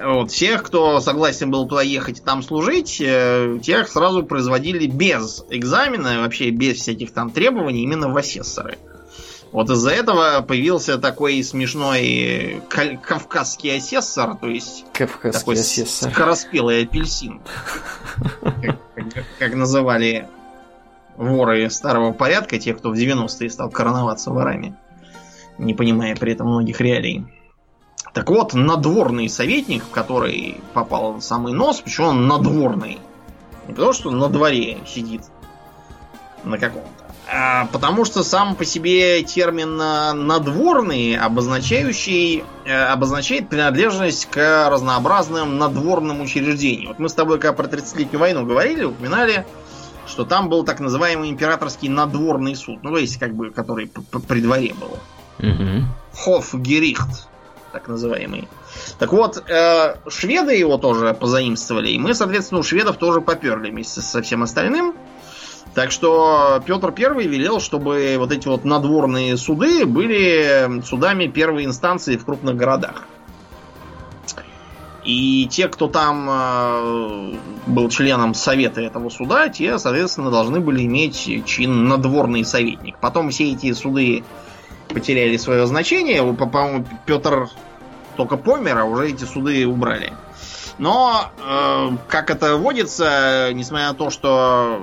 вот, всех, кто согласен был туда ехать и там служить, э, тех сразу производили без экзамена, вообще без всяких там требований, именно в асессоры. Вот из-за этого появился такой смешной кавказский асессор, то есть кавказский такой асессор. скороспелый апельсин, как, называли воры старого порядка, тех, кто в 90-е стал короноваться ворами, не понимая при этом многих реалий. Так вот, надворный советник, в который попал самый нос, почему он надворный? Не потому, что на дворе сидит на каком-то. А потому что сам по себе термин надворный, обозначающий, э, обозначает принадлежность к разнообразным надворным учреждениям. Вот мы с тобой, когда про 30-летнюю войну говорили, упоминали, что там был так называемый императорский надворный суд. Ну, то есть, как бы, который при дворе был. Угу. Хофгерихт так называемый. Так вот, э, шведы его тоже позаимствовали, и мы, соответственно, у шведов тоже поперли вместе со всем остальным. Так что Петр Первый велел, чтобы вот эти вот надворные суды были судами первой инстанции в крупных городах. И те, кто там э, был членом совета этого суда, те, соответственно, должны были иметь чин надворный советник. Потом все эти суды потеряли свое значение. По-моему, Петр только помер, а уже эти суды убрали. Но, э, как это водится, несмотря на то, что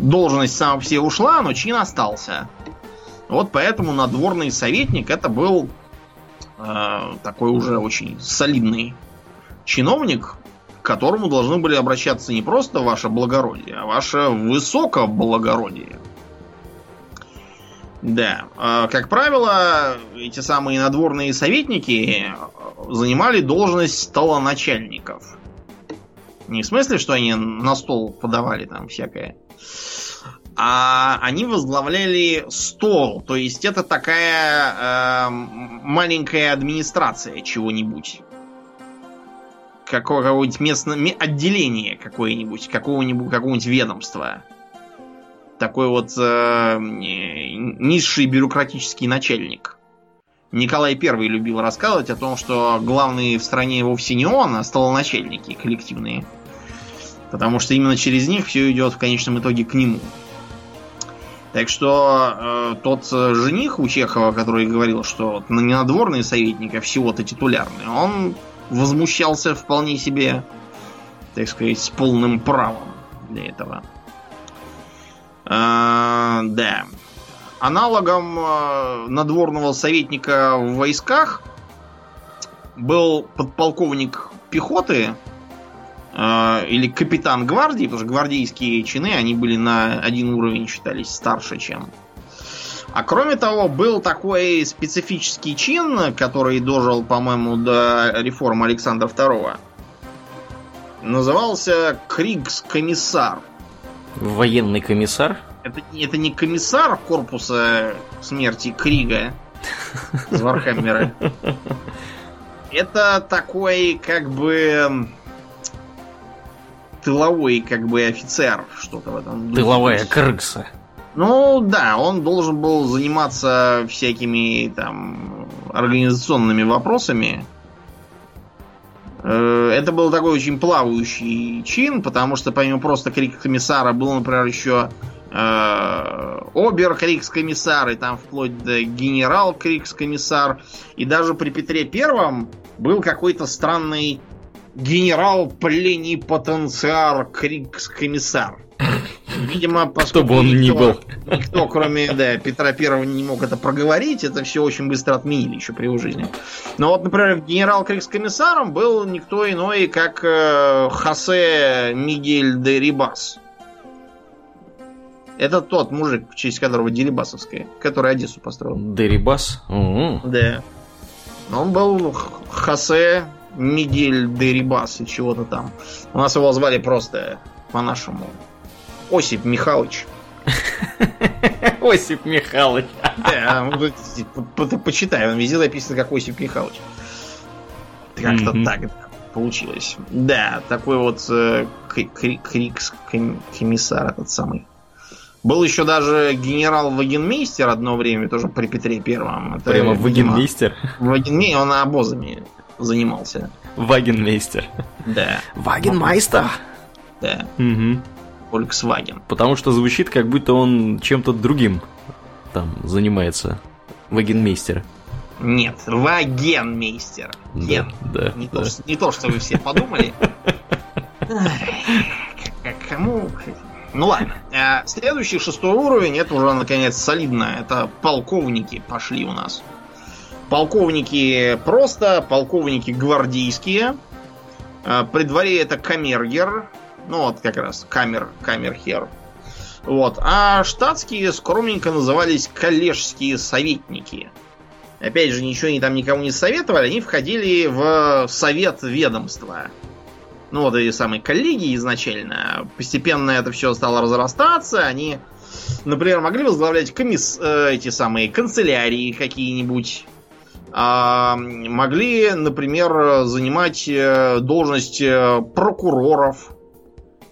должность сама себе ушла, но чин остался. Вот поэтому надворный советник это был э, такой уже очень солидный чиновник, к которому должны были обращаться не просто ваше благородие, а ваше высокоблагородие. Да, э, как правило, эти самые надворные советники занимали должность столоначальников. Не в смысле, что они на стол подавали там всякое, а они возглавляли стол. То есть это такая э, маленькая администрация чего-нибудь. Какого-нибудь местное отделение какое-нибудь, какого-нибудь какого-нибудь ведомства. Такой вот э, низший бюрократический начальник. Николай I любил рассказывать о том, что главные в стране вовсе не он, а столоначальники коллективные. Потому что именно через них все идет в конечном итоге к нему. Так что э, тот жених у Чехова, который говорил, что не надворный советник, а всего-то титулярный, он возмущался вполне себе, так сказать, с полным правом для этого. Э, да. Аналогом э, надворного советника в войсках был подполковник пехоты э, или капитан гвардии, потому что гвардейские чины, они были на один уровень, считались старше, чем. А кроме того, был такой специфический чин, который дожил, по-моему, до реформы Александра II. Назывался Кригс-комиссар. Военный комиссар? Это, это не комиссар корпуса смерти Крига из Вархаммера. Это такой, как бы, тыловой, как бы, офицер, что-то в этом. Тыловая крыса. Ну, да, он должен был заниматься всякими, там, организационными вопросами. Э, это был такой очень плавающий чин, потому что помимо просто крика комиссара был, например, еще э, обер-крикс-комиссар, и там вплоть до генерал-крикс-комиссар. И даже при Петре Первом был какой-то странный генерал пленипотенциар крикс-комиссар. Видимо, поскольку Чтобы он никто, не был. никто, кроме да, Петра Первого, не мог это проговорить, это все очень быстро отменили еще при его жизни. Но вот, например, генерал Крикс-комиссаром был никто иной, как э, Хосе Мигель де Рибас. Это тот мужик, в честь которого Дерибасовская, который Одессу построил. Дерибас? Угу. Да. Он был Хосе Мигель Дерибас и чего-то там. У нас его звали просто по-нашему. Осип Михайлович. Осип Михайлович. Да, почитай, он везде записан как Осип Михайлович. Как-то так получилось. Да, такой вот э, Крикс комиссар этот самый. Был еще даже генерал Вагенмейстер одно время, тоже при Петре Первом. Это, Прямо Вагенмейстер? Вагенмейстер, он обозами занимался. Вагенмейстер. Да. Вагенмайстер. Да. Угу. Volkswagen. Потому что звучит, как будто он чем-то другим там занимается. Вагенмейстер. Нет, Вагенмейстер. Ген. Да, не, да. То, не то, что вы все подумали. Кому? Ну ладно. А следующий шестой уровень, это уже наконец солидно. Это полковники пошли у нас. Полковники просто, полковники гвардейские. А, при дворе это камергер. Ну вот как раз камер, камерхер. Вот. А штатские скромненько назывались коллежские советники. Опять же, ничего они там никому не советовали, они входили в совет ведомства ну вот эти самые коллеги изначально, постепенно это все стало разрастаться, они, например, могли возглавлять комисс, э, эти самые канцелярии какие-нибудь, а, могли, например, занимать э, должность э, прокуроров.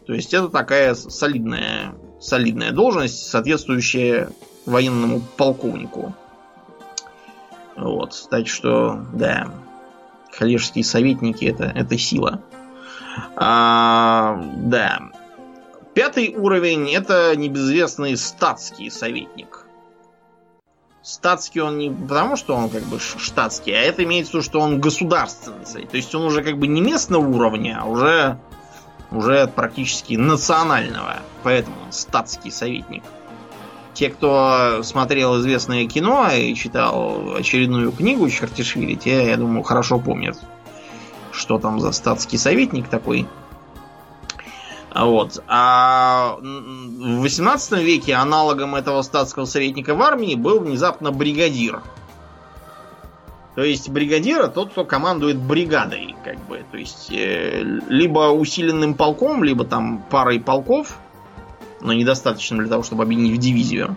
То есть это такая солидная, солидная должность, соответствующая военному полковнику. Вот, так что, да, коллежские советники это, это сила. А, да. Пятый уровень это небезвестный статский советник. Статский он не потому, что он как бы штатский, а это имеется в виду, что он государственный. То есть он уже как бы не местного уровня, а уже, уже практически национального. Поэтому он статский советник. Те, кто смотрел известное кино и читал очередную книгу Чертишвили, те, я думаю, хорошо помнят, что там за статский советник такой. Вот. А в 18 веке аналогом этого статского советника в армии был внезапно бригадир. То есть бригадир тот, кто командует бригадой, как бы. То есть э, либо усиленным полком, либо там парой полков, но недостаточно для того, чтобы объединить в дивизию.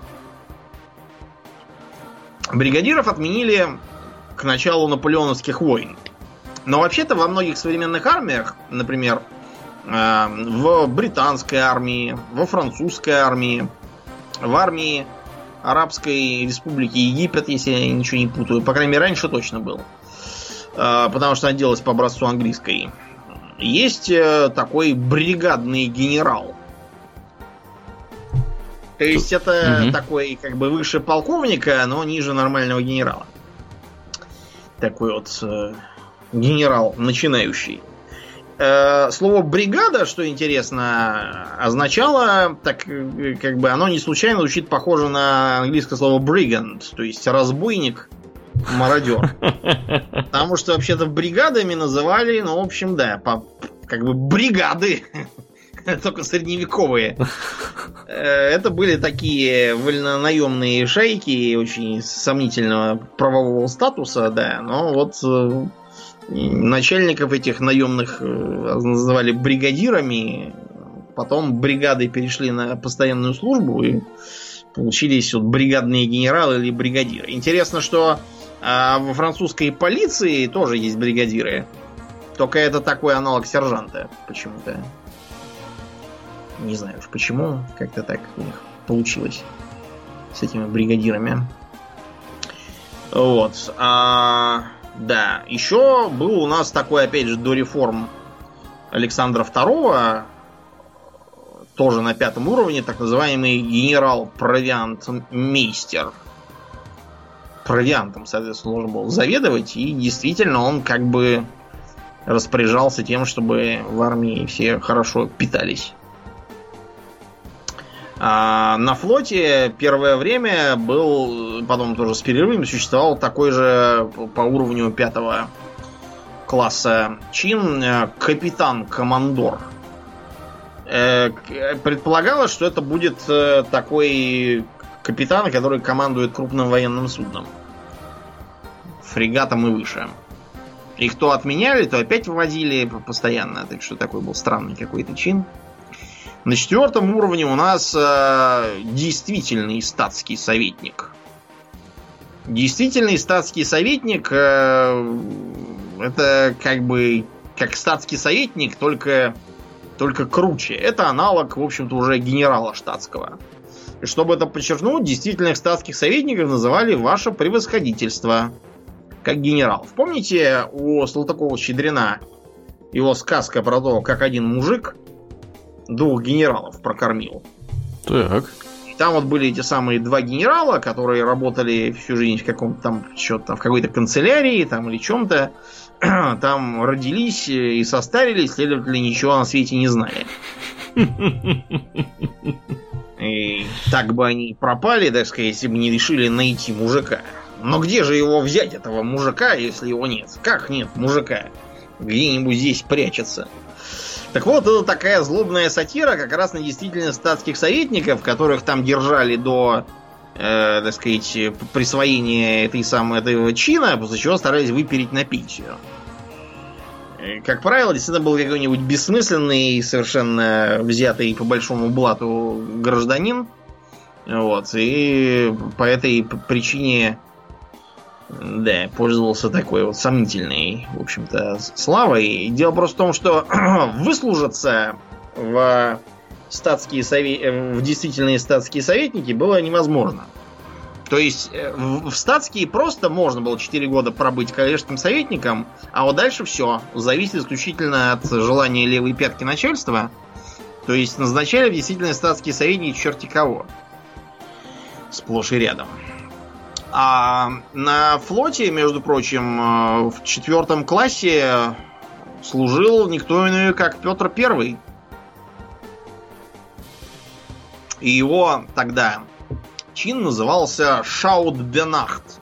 Бригадиров отменили к началу наполеоновских войн. Но вообще-то во многих современных армиях, например, Э, в британской армии, во французской армии, в армии Арабской Республики Египет, если я ничего не путаю. По крайней мере, раньше точно был. Э, потому что она делалась по образцу английской. Есть э, такой бригадный генерал. То есть это угу. такой как бы выше полковника, но ниже нормального генерала. Такой вот генерал начинающий. Э, слово бригада, что интересно, означало, так как бы оно не случайно звучит похоже на английское слово brigand, то есть разбойник, мародер. Потому что вообще-то бригадами называли, ну, в общем, да, по, как бы бригады, только средневековые. Э, это были такие вольнонаемные шейки очень сомнительного правового статуса, да, но вот э, начальников этих наемных э, называли бригадирами, потом бригады перешли на постоянную службу и получились вот бригадные генералы или бригадиры. Интересно, что а, во французской полиции тоже есть бригадиры, только это такой аналог сержанта почему-то. Не знаю уж почему, как-то так у них получилось с этими бригадирами. Вот. А да, еще был у нас такой, опять же, до реформ Александра II, тоже на пятом уровне, так называемый генерал-провиант-мейстер. Провиантом, соответственно, должен был заведовать, и действительно он как бы распоряжался тем, чтобы в армии все хорошо питались. А на флоте первое время был, потом тоже с перерывами существовал такой же по уровню пятого класса чин э, капитан-командор. Э, предполагалось, что это будет э, такой капитан, который командует крупным военным судном. Фрегатом и выше. Их то отменяли, то опять вводили постоянно. Так что такой был странный какой-то чин. На четвертом уровне у нас э, действительный статский советник. Действительный статский советник э, это как бы как статский советник, только, только круче. Это аналог, в общем-то, уже генерала штатского. И чтобы это подчеркнуть, действительных статских советников называли ваше превосходительство, как генерал. Помните у Салтакова-Щедрина его сказка про то, как один мужик двух генералов прокормил. Так. И там вот были эти самые два генерала, которые работали всю жизнь в каком-то там что-то в какой-то канцелярии там или чем-то. Там родились и состарились, следовательно, ничего на свете не знали. И так бы они пропали, так сказать, если бы не решили найти мужика. Но где же его взять, этого мужика, если его нет? Как нет мужика? Где-нибудь здесь прячется. Так вот, это такая злобная сатира как раз на действительно статских советников, которых там держали до, э, так сказать, присвоения этой самой этого чина, после чего старались выпереть на пенсию. Э, как правило, действительно был какой-нибудь бессмысленный, совершенно взятый по большому блату гражданин. Вот, и по этой причине да, пользовался такой вот сомнительной, в общем-то, славой. Дело просто в том, что выслужиться в статские совет... в действительные статские советники было невозможно. То есть э, в статские просто можно было 4 года пробыть коллежским советником, а вот дальше все. Зависит исключительно от желания левой пятки начальства. То есть назначали в действительно статские советники черти кого. Сплошь и рядом. А на флоте, между прочим, э, в четвертом классе служил никто иной, как Петр Первый. И его тогда чин назывался Шаутбенахт.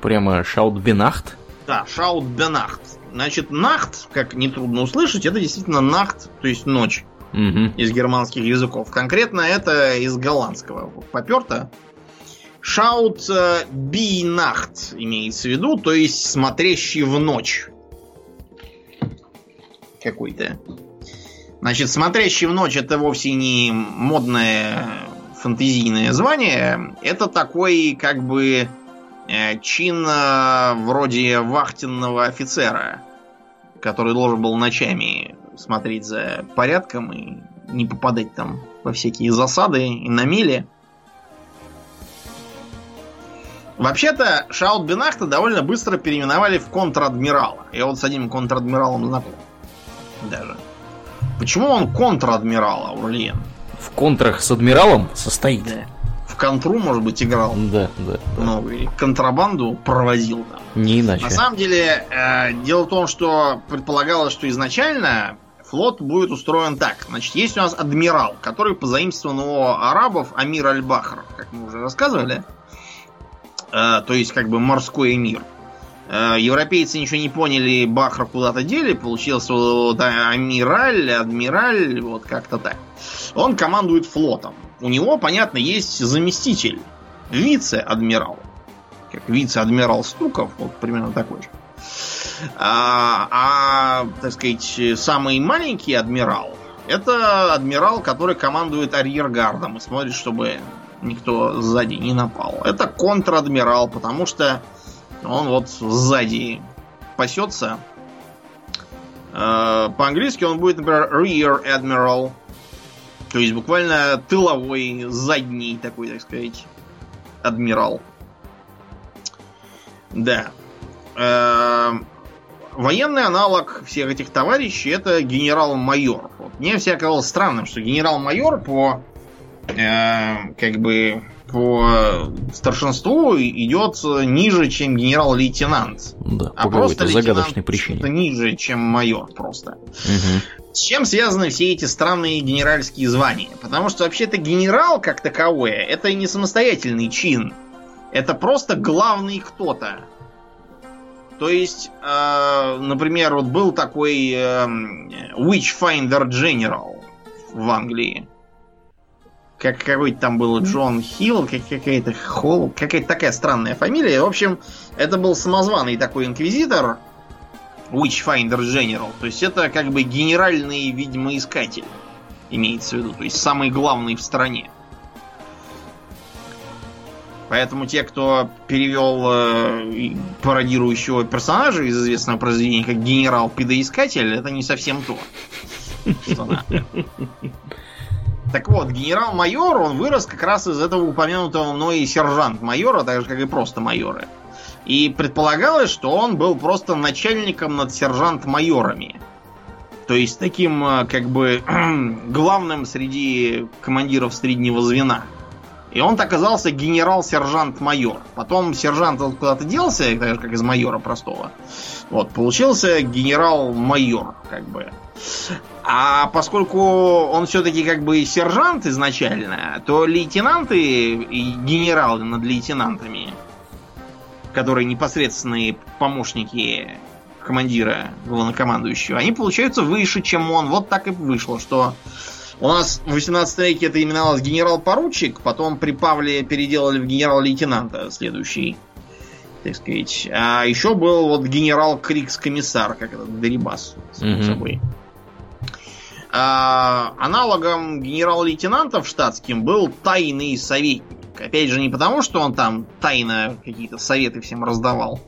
Прямо Шаутбенахт? Да, Шаутбенахт. Значит, нахт, как нетрудно услышать, это действительно нахт, то есть ночь Угу. из германских языков. Конкретно это из голландского поперто. Шаут э, бинахт имеется в виду, то есть смотрящий в ночь. Какой-то. Значит, смотрящий в ночь это вовсе не модное фантазийное звание. Это такой, как бы, э, чин э, вроде вахтенного офицера, который должен был ночами смотреть за порядком и не попадать там во всякие засады и на мели. Вообще-то Шаут Бенахта довольно быстро переименовали в контр-адмирала. Я вот с одним контр-адмиралом знаком. Даже. Почему он контр-адмирал, Аурлиен? В контрах с адмиралом состоит. В контру, может быть, играл Да, да. да. много. Или контрабанду провозил там. Не иначе. На самом деле, э, дело в том, что предполагалось, что изначально флот будет устроен так. Значит, есть у нас адмирал, который позаимствован у арабов Амир Аль-Бахр, как мы уже рассказывали. Э, то есть, как бы морской эмир. Э, европейцы ничего не поняли, Бахра куда-то дели, получился вот амираль, адмираль, вот как-то так. Он командует флотом. У него, понятно, есть заместитель, вице-адмирал. Как вице-адмирал Стуков, вот примерно такой же. А, а, так сказать, самый маленький адмирал это адмирал, который командует арьергардом и смотрит, чтобы никто сзади не напал. Это контр-адмирал, потому что он вот сзади пасется. Э, По-английски он будет, например, rear admiral. То есть буквально тыловой, задний такой, так сказать, адмирал. Да. Э, Военный аналог всех этих товарищей это генерал-майор. Вот. Мне всегда казалось странным, что генерал-майор по э, как бы по старшинству идет ниже, чем генерал-лейтенант. Да, А по просто загадочной причине. что-то ниже, чем майор просто. Мгм. С чем связаны все эти странные генеральские звания? Потому что вообще-то генерал как таковое это не самостоятельный чин. Это просто главный кто-то. То есть, э, например, вот был такой э, Witchfinder General в Англии. Как какой-то там был Джон Хилл, как какая-то Холл, какая-то такая странная фамилия. В общем, это был самозваный такой инквизитор, Witchfinder General. То есть это как бы генеральный ведьмоискатель, имеется в виду. То есть самый главный в стране. Поэтому те, кто перевел э, пародирующего персонажа из известного произведения как генерал-педоискатель, это не совсем то. что надо. Так вот, генерал-майор, он вырос как раз из этого упомянутого мной сержант-майора, так же, как и просто майоры. И предполагалось, что он был просто начальником над сержант-майорами. То есть таким, э, как бы, главным среди командиров среднего звена. И он оказался генерал-сержант-майор. Потом сержант куда-то делся, так же, как из майора простого. Вот, получился генерал-майор, как бы. А поскольку он все-таки как бы сержант изначально, то лейтенанты и генералы над лейтенантами, которые непосредственные помощники командира главнокомандующего, они получаются выше, чем он. Вот так и вышло, что у нас в 18 веке это именовалось генерал-поручик, потом при Павле переделали в генерал-лейтенанта следующий, так сказать. А еще был вот генерал-крикс-комиссар, как этот Дерибас, Мгм. собой. А, аналогом генерал-лейтенантов штатским был тайный советник. Опять же, не потому, что он там тайно какие-то советы всем раздавал,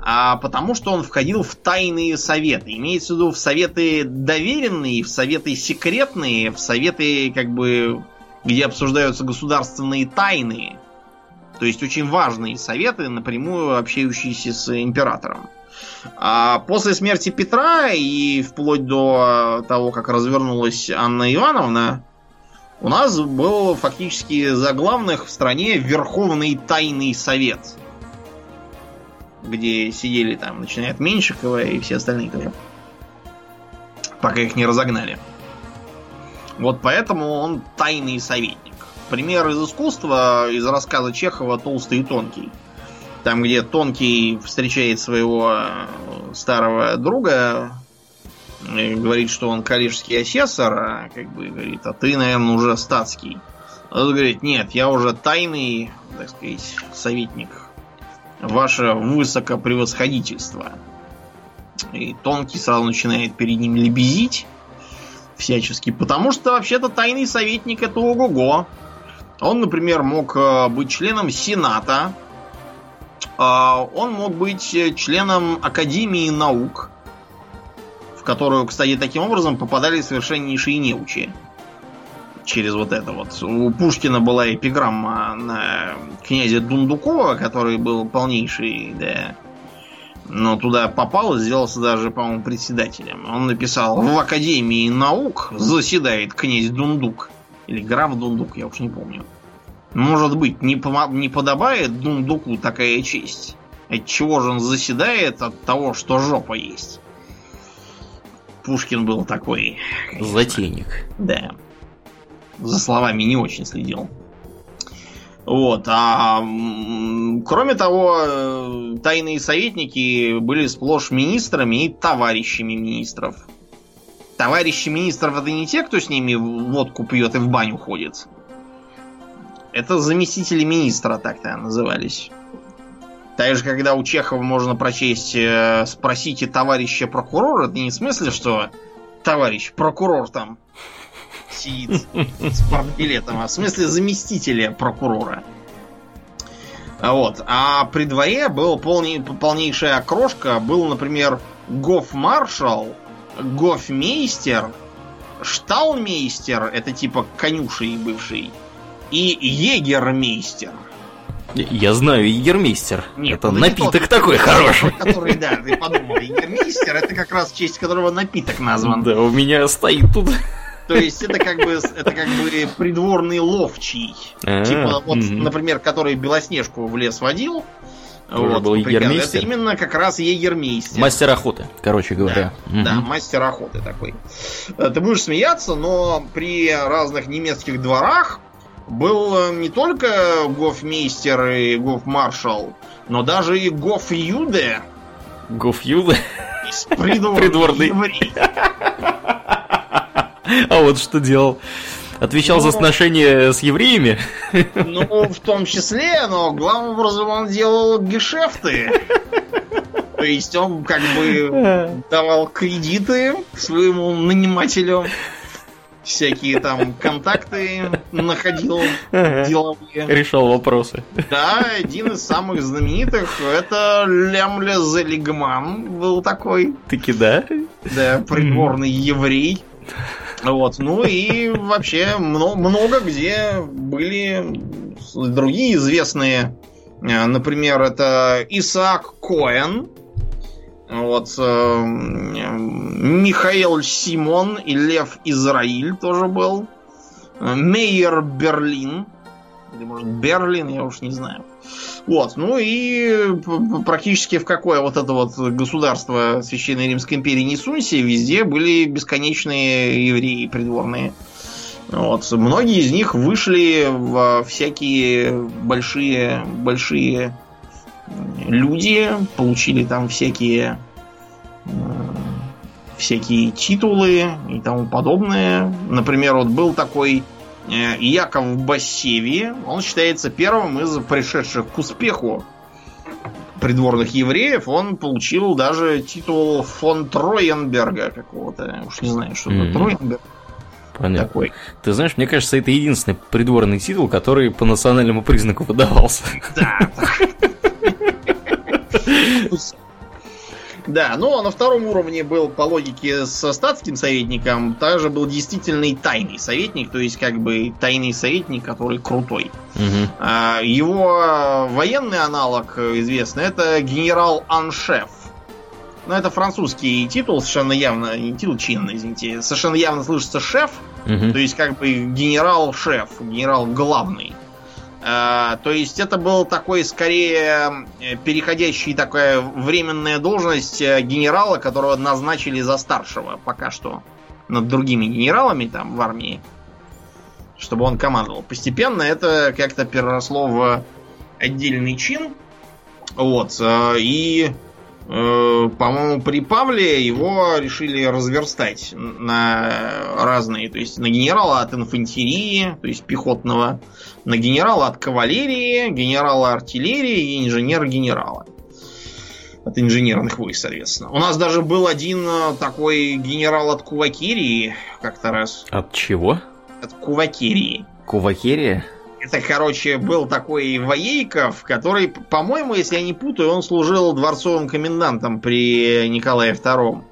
а потому что он входил в тайные советы. Имеется в виду в советы доверенные, в советы секретные, в советы, как бы, где обсуждаются государственные тайны. То есть очень важные советы, напрямую общающиеся с императором. А после смерти Петра и вплоть до того, как развернулась Анна Ивановна, у нас был фактически за главных в стране Верховный Тайный Совет. Где сидели там, начиная от Меньшикова и все остальные тоже. Пока их не разогнали. Вот поэтому он тайный советник. Пример из искусства, из рассказа Чехова «Толстый и тонкий». Там, где Тонкий встречает своего э, старого друга, и говорит, что он коллежский асессор, а как бы говорит, а ты, наверное, уже статский. А тот говорит, нет, я уже тайный, так сказать, советник. Ваше высокопревосходительство. И Тонкий сразу начинает перед ним лебезить всячески, потому что вообще-то тайный советник это ого-го. Он, например, мог э, быть членом Сената, он мог быть членом Академии наук, в которую, кстати, таким образом попадали совершеннейшие неучи. Через вот это вот. У Пушкина была эпиграмма на князя Дундукова, который был полнейший, да, но туда попал и сделался даже, по-моему, председателем. Он написал «В Академии наук заседает князь Дундук». Или граф Дундук, я уж не помню. Может быть, не, по не подобает Дундуку такая честь? От чего же он заседает? От того, что жопа есть. Пушкин был такой... Конечно. Затейник. Да. За словами не очень следил. Вот. А кроме того, э, тайные советники были сплошь министрами и товарищами министров. Товарищи министров это не те, кто с ними водку пьет и в баню ходит. Это заместители министра так-то назывались. Так же, когда у Чехова можно прочесть э, «Спросите товарища прокурора», это не в смысле, что товарищ прокурор там сидит с партбилетом, а в смысле заместителя прокурора. Вот. А при дворе был полней, полнейшая окрошка. Был, например, гофмаршал, гофмейстер, шталмейстер, это типа конюшей бывший, и егермейстер. Я знаю егермейстер. Нет, это ну, напиток тот, такой хороший. Который, да, ты подумал, егермейстер, это как раз в честь которого напиток назван. Да, у меня стоит тут. То есть это как бы это как бы придворный ловчий. А, Типа, вот, например, который Белоснежку в лес водил. Тоже вот, был егермейстер? Это именно как раз егермейстер. Мастер охоты, короче говоря. Мгм. Да, мастер охоты такой. Э, Ты будешь смеяться, но при разных немецких дворах был э, не только гофмейстер и гофмаршал, но даже и гофюде, Гофьюда. придворный, Придворный. А вот что делал? Отвечал за Ну. сношение с евреями? Ну, в том числе, но главным образом он делал гешефты. То есть он как бы давал кредиты своему нанимателю, всякие там контакты находил деловые. Решал вопросы. Да, один из самых знаменитых это Лямля Зелигман был такой, Таки да? да, придворный еврей. Вот, ну и вообще мно- много где были другие известные. Э, Например, это Исаак Коэн, вот, э, Михаил Симон и Лев Израиль тоже был. Э, Мейер Берлин. Или может Берлин, я уж не знаю. Вот, ну и практически в какое вот это вот государство Священной Римской империи не сунься, везде были бесконечные евреи придворные. Вот. Многие из них вышли в всякие большие, большие люди, получили там всякие э, всякие титулы и тому подобное. Например, вот был такой э, Яков Бассеви. Он считается первым из пришедших к успеху придворных евреев. Он получил даже титул фон Троенберга какого-то. Уж не знаю, что это Мгм. Троенберг Понятно. такой. Ты знаешь, мне кажется, это единственный придворный титул, который по национальному признаку выдавался. Да. Да, но на втором уровне был по логике со статским советником, также был действительный тайный советник, то есть как бы тайный советник, который крутой. А, Его военный аналог известный это генерал-аншеф. Ну, это французский титул, совершенно явно, не титул чин, извините, совершенно явно слышится шеф, Угу. То есть, как бы генерал-шеф, генерал главный. А, то есть это был такой, скорее, э, переходящий такая временная должность э, генерала, которого назначили за старшего пока что над другими генералами там в армии, чтобы он командовал. Постепенно это как-то переросло в отдельный чин. Вот. Э, и по-моему, при Павле его решили разверстать на разные, то есть на генерала от инфантерии, то есть пехотного, на генерала от кавалерии, генерала артиллерии и инженера-генерала. От инженерных войск, соответственно. У нас даже был один э, такой генерал от Кувакирии как-то раз. От чего? От Кувакирии. Кувакирия? Это, короче, был такой Воейков, который, по-моему, если я не путаю, он служил дворцовым комендантом при Николае II.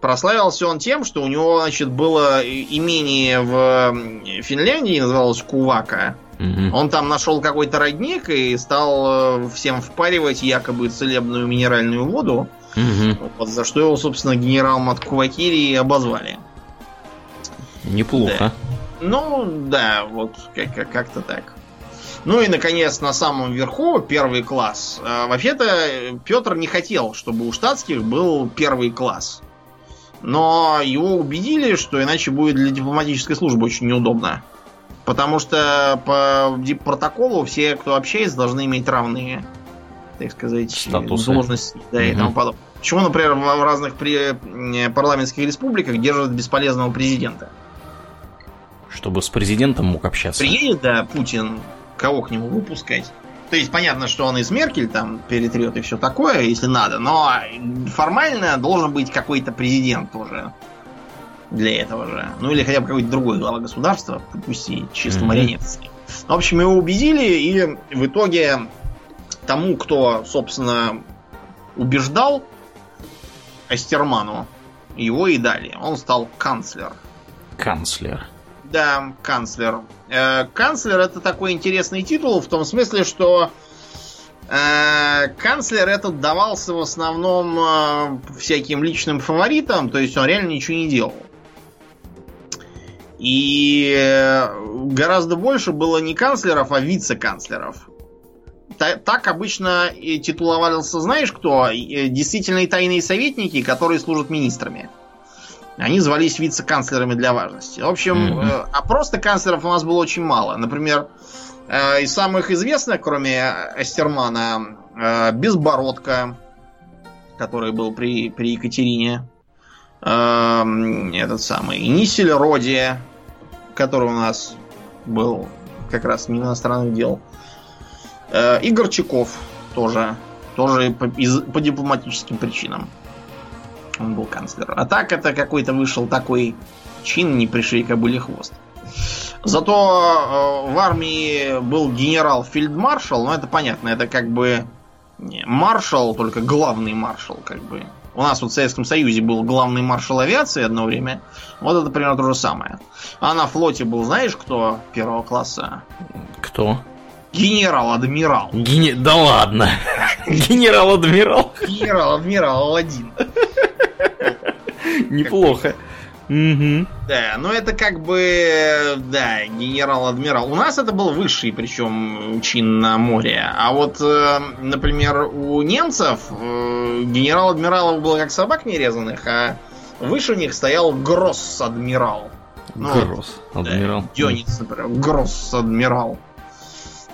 Прославился он тем, что у него, значит, было имение в Финляндии, называлось Кувака. Угу. Он там нашел какой-то родник и стал э, всем впаривать якобы целебную минеральную воду. Угу. Вот, за что его, собственно, генералом от Кувакирии обозвали. Неплохо. Да. Ну, да, вот как- как-то так. Ну и, наконец, на самом верху первый класс. А, вообще-то Петр не хотел, чтобы у штатских был первый класс. Но его убедили, что иначе будет для дипломатической службы очень неудобно. Потому что по протоколу все, кто общается, должны иметь равные, так сказать, Статусы. должности да, угу. и тому подобное. Почему, например, в разных парламентских республиках держат бесполезного президента? Чтобы с президентом мог общаться. Приедет, да, Путин, кого к нему выпускать? То есть понятно, что он из Меркель там перетрет и все такое, если надо, но формально должен быть какой-то президент тоже для этого же. Ну или хотя бы какой-то другой глава государства, пусть и чисто mm-hmm. марионетский. В общем, его убедили, и в итоге тому, кто, собственно, убеждал Астерману, его и дали. Он стал канцлер. Канцлер. Да, канцлер. Э, канцлер это такой интересный титул в том смысле, что э, канцлер этот давался в основном э, всяким личным фаворитам, то есть он реально ничего не делал. И гораздо больше было не канцлеров, а вице-канцлеров. Так обычно титуловался, знаешь кто? Действительные тайные советники, которые служат министрами. Они звались вице-канцлерами для важности. В общем, mm-hmm. а просто канцлеров у нас было очень мало. Например, э, из самых известных, кроме Астермана, э, Безбородко, который был при, при Екатерине. Этот самый Нисель Роди, который у нас был как раз не иностранных дел. И Горчаков тоже. Тоже по, из, по дипломатическим причинам. Он был канцлером. А так это какой-то вышел такой чин, не пришли кобыле хвост. Зато э, в армии был генерал-фельдмаршал, ну это понятно, это как бы не, маршал, только главный маршал, как бы. У нас вот в Советском Союзе был главный маршал авиации одно время. Вот это примерно то же самое. А на флоте был, знаешь, кто первого класса? Кто? Генерал-адмирал. Гене... Да ладно. Генерал-адмирал. Генерал-адмирал Аладдин. Неплохо. Угу. Да, но это как бы, да, генерал-адмирал. У нас это был высший, причем, чин на море. А вот, э, например, у немцев э, генерал-адмиралов было как собак нерезанных, а выше них стоял гросс-адмирал. Ну, Гросс-адмирал. Да, Дёниц, например, гросс-адмирал.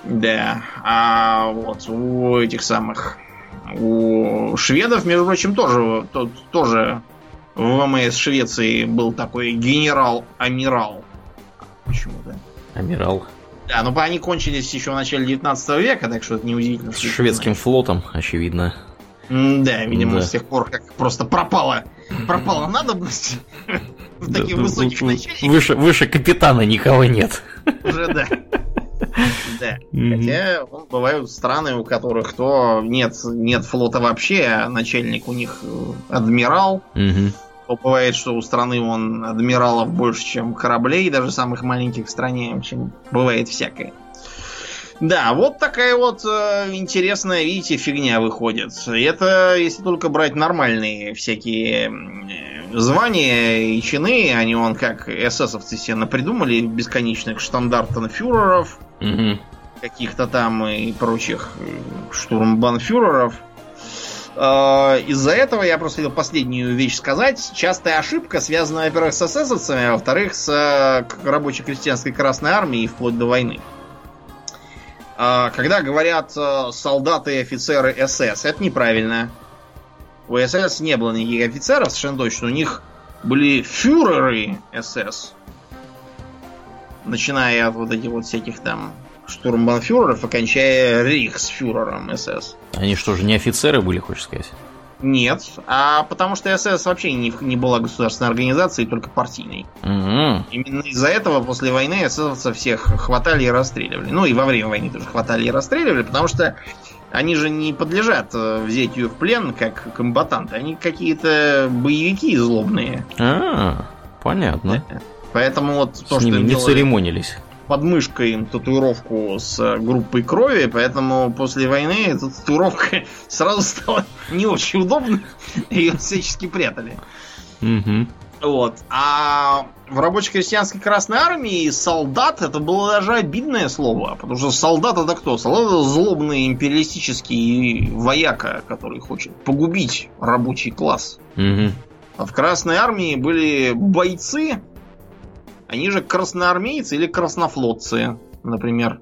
Да, а вот у этих самых у шведов, между прочим, тоже, то, тоже в ВМС Швеции был такой генерал-амирал. Почему-то. Амирал. Да, но они кончились еще в начале 19 века, так что это неудивительно. С шведским флотом, очевидно. Да, видимо, да. с тех пор как просто пропала, пропала надобность в таких высоких начальниках. Выше, капитана никого нет. Уже да. Да. Хотя бывают страны, у которых то нет, нет флота вообще, а начальник у них э, адмирал. То бывает, что у страны он адмиралов больше, чем кораблей, даже самых маленьких в стране, чем бывает всякое. Да, вот такая вот э, интересная, видите, фигня выходит. И это если только брать нормальные всякие э, звания и чины, они вон как эсэсовцы себе напридумали бесконечных штандартенфюреров, Угу. каких-то там и прочих э, штурмбанфюреров. Э, Из-за этого я просто хотел последнюю вещь сказать. Частая ошибка связана, во-первых, с эсэсовцами, а во-вторых, с э, к- рабоче-крестьянской Красной Армией вплоть до войны. А, Когда говорят э, солдаты и офицеры СС, это неправильно. У СС не было никаких офицеров, совершенно точно. У них были фюреры СС. Начиная от вот этих вот всяких там штурмбанфюреров, окончая рейхсфюрером СС. Они что же, не офицеры были, хочешь сказать? Нет, а потому что СС вообще не, не была государственной организацией, только партийной. Угу. Именно из-за этого после войны эсэсовцев всех хватали и расстреливали. Ну и во время войны тоже хватали и расстреливали, потому что они же не подлежат э, взятию в плен как комбатанты. Они какие-то боевики злобные. А, понятно. Поэтому вот то, С что ними им не делали церемонились. Под мышкой им татуировку с э, группой крови, поэтому после войны эта татуировка сразу стала не очень удобной, ее всячески прятали. Угу. Вот. А в рабоче-крестьянской Красной Армии солдат это было даже обидное слово. Потому что солдат это кто? Солдат это злобный империалистический вояка, который хочет погубить рабочий класс. Угу. А в Красной Армии были бойцы, они же красноармейцы или краснофлотцы, например.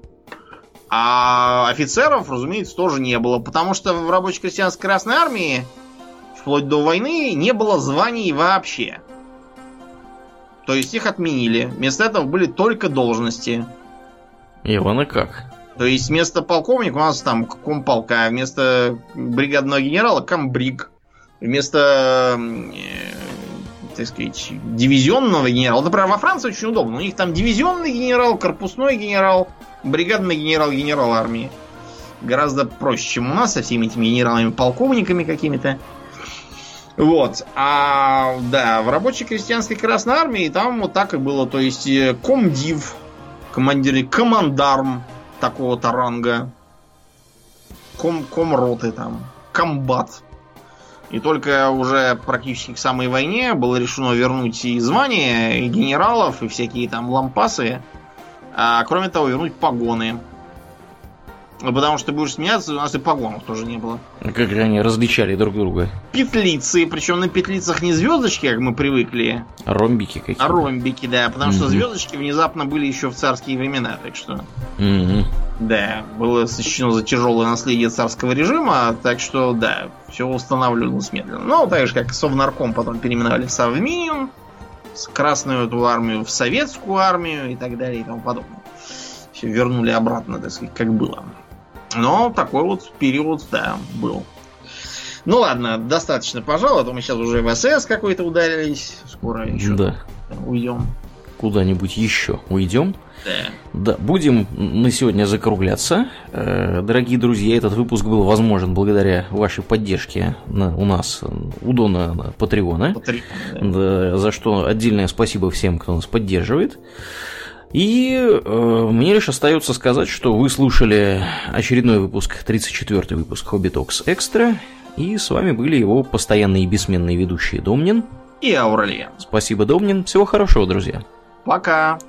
А офицеров, разумеется, тоже не было, потому что в рабоче-крестьянской Красной Армии вплоть до войны не было званий вообще. То есть их отменили. Вместо этого были только должности. Ивана как? То есть вместо полковника у нас там комполка, а вместо бригадного генерала комбриг. Вместо, э, так сказать, дивизионного генерала. Например, во Франции очень удобно. У них там дивизионный генерал, корпусной генерал, бригадный генерал, генерал армии. Гораздо проще, чем у нас со всеми этими генералами, полковниками какими-то. Вот. А, да, в рабочей крестьянской Красной Армии там вот так и было. То есть э, комдив, командир, командарм такого-то ранга, ком, комроты там, комбат. И только уже практически к самой войне было решено вернуть и звания, и генералов, и всякие там лампасы. А кроме того, вернуть погоны. Ну, Потому что будешь смеяться, у нас и погонов тоже не было. А Как же они различали друг друга? Петлицы, причем на петлицах не звездочки, как мы привыкли, Ромбики какие-то? а ромбики, да, потому что Мгм. звездочки внезапно были еще в царские времена, так что, Мгм. да, было сочтено за тяжелое наследие царского режима, так что, да, все устанавливалось медленно. Ну, так же, как Совнарком потом переименовали в Совмин, с Красную эту армию в Советскую армию и так далее и тому подобное. Все вернули обратно, так сказать, как было. Но такой вот период, да, был. Ну ладно, достаточно, пожалуй, а то мы сейчас уже в СС какой-то ударились. Скоро еще Да. уйдем. Куда-нибудь еще уйдем. Да. Да, будем на сегодня закругляться. Э, Дорогие друзья, этот выпуск был возможен благодаря вашей поддержке на- у нас, у Дона на Патреона. Патреон, да. Да, за что отдельное спасибо всем, кто нас поддерживает. И э, мне лишь остается сказать, что вы слушали очередной выпуск, 34-й выпуск Talks Extra, и с вами были его постоянные и бессменные ведущие Домнин. И Ауралия. Спасибо, Домнин. Всего хорошего, друзья. Пока.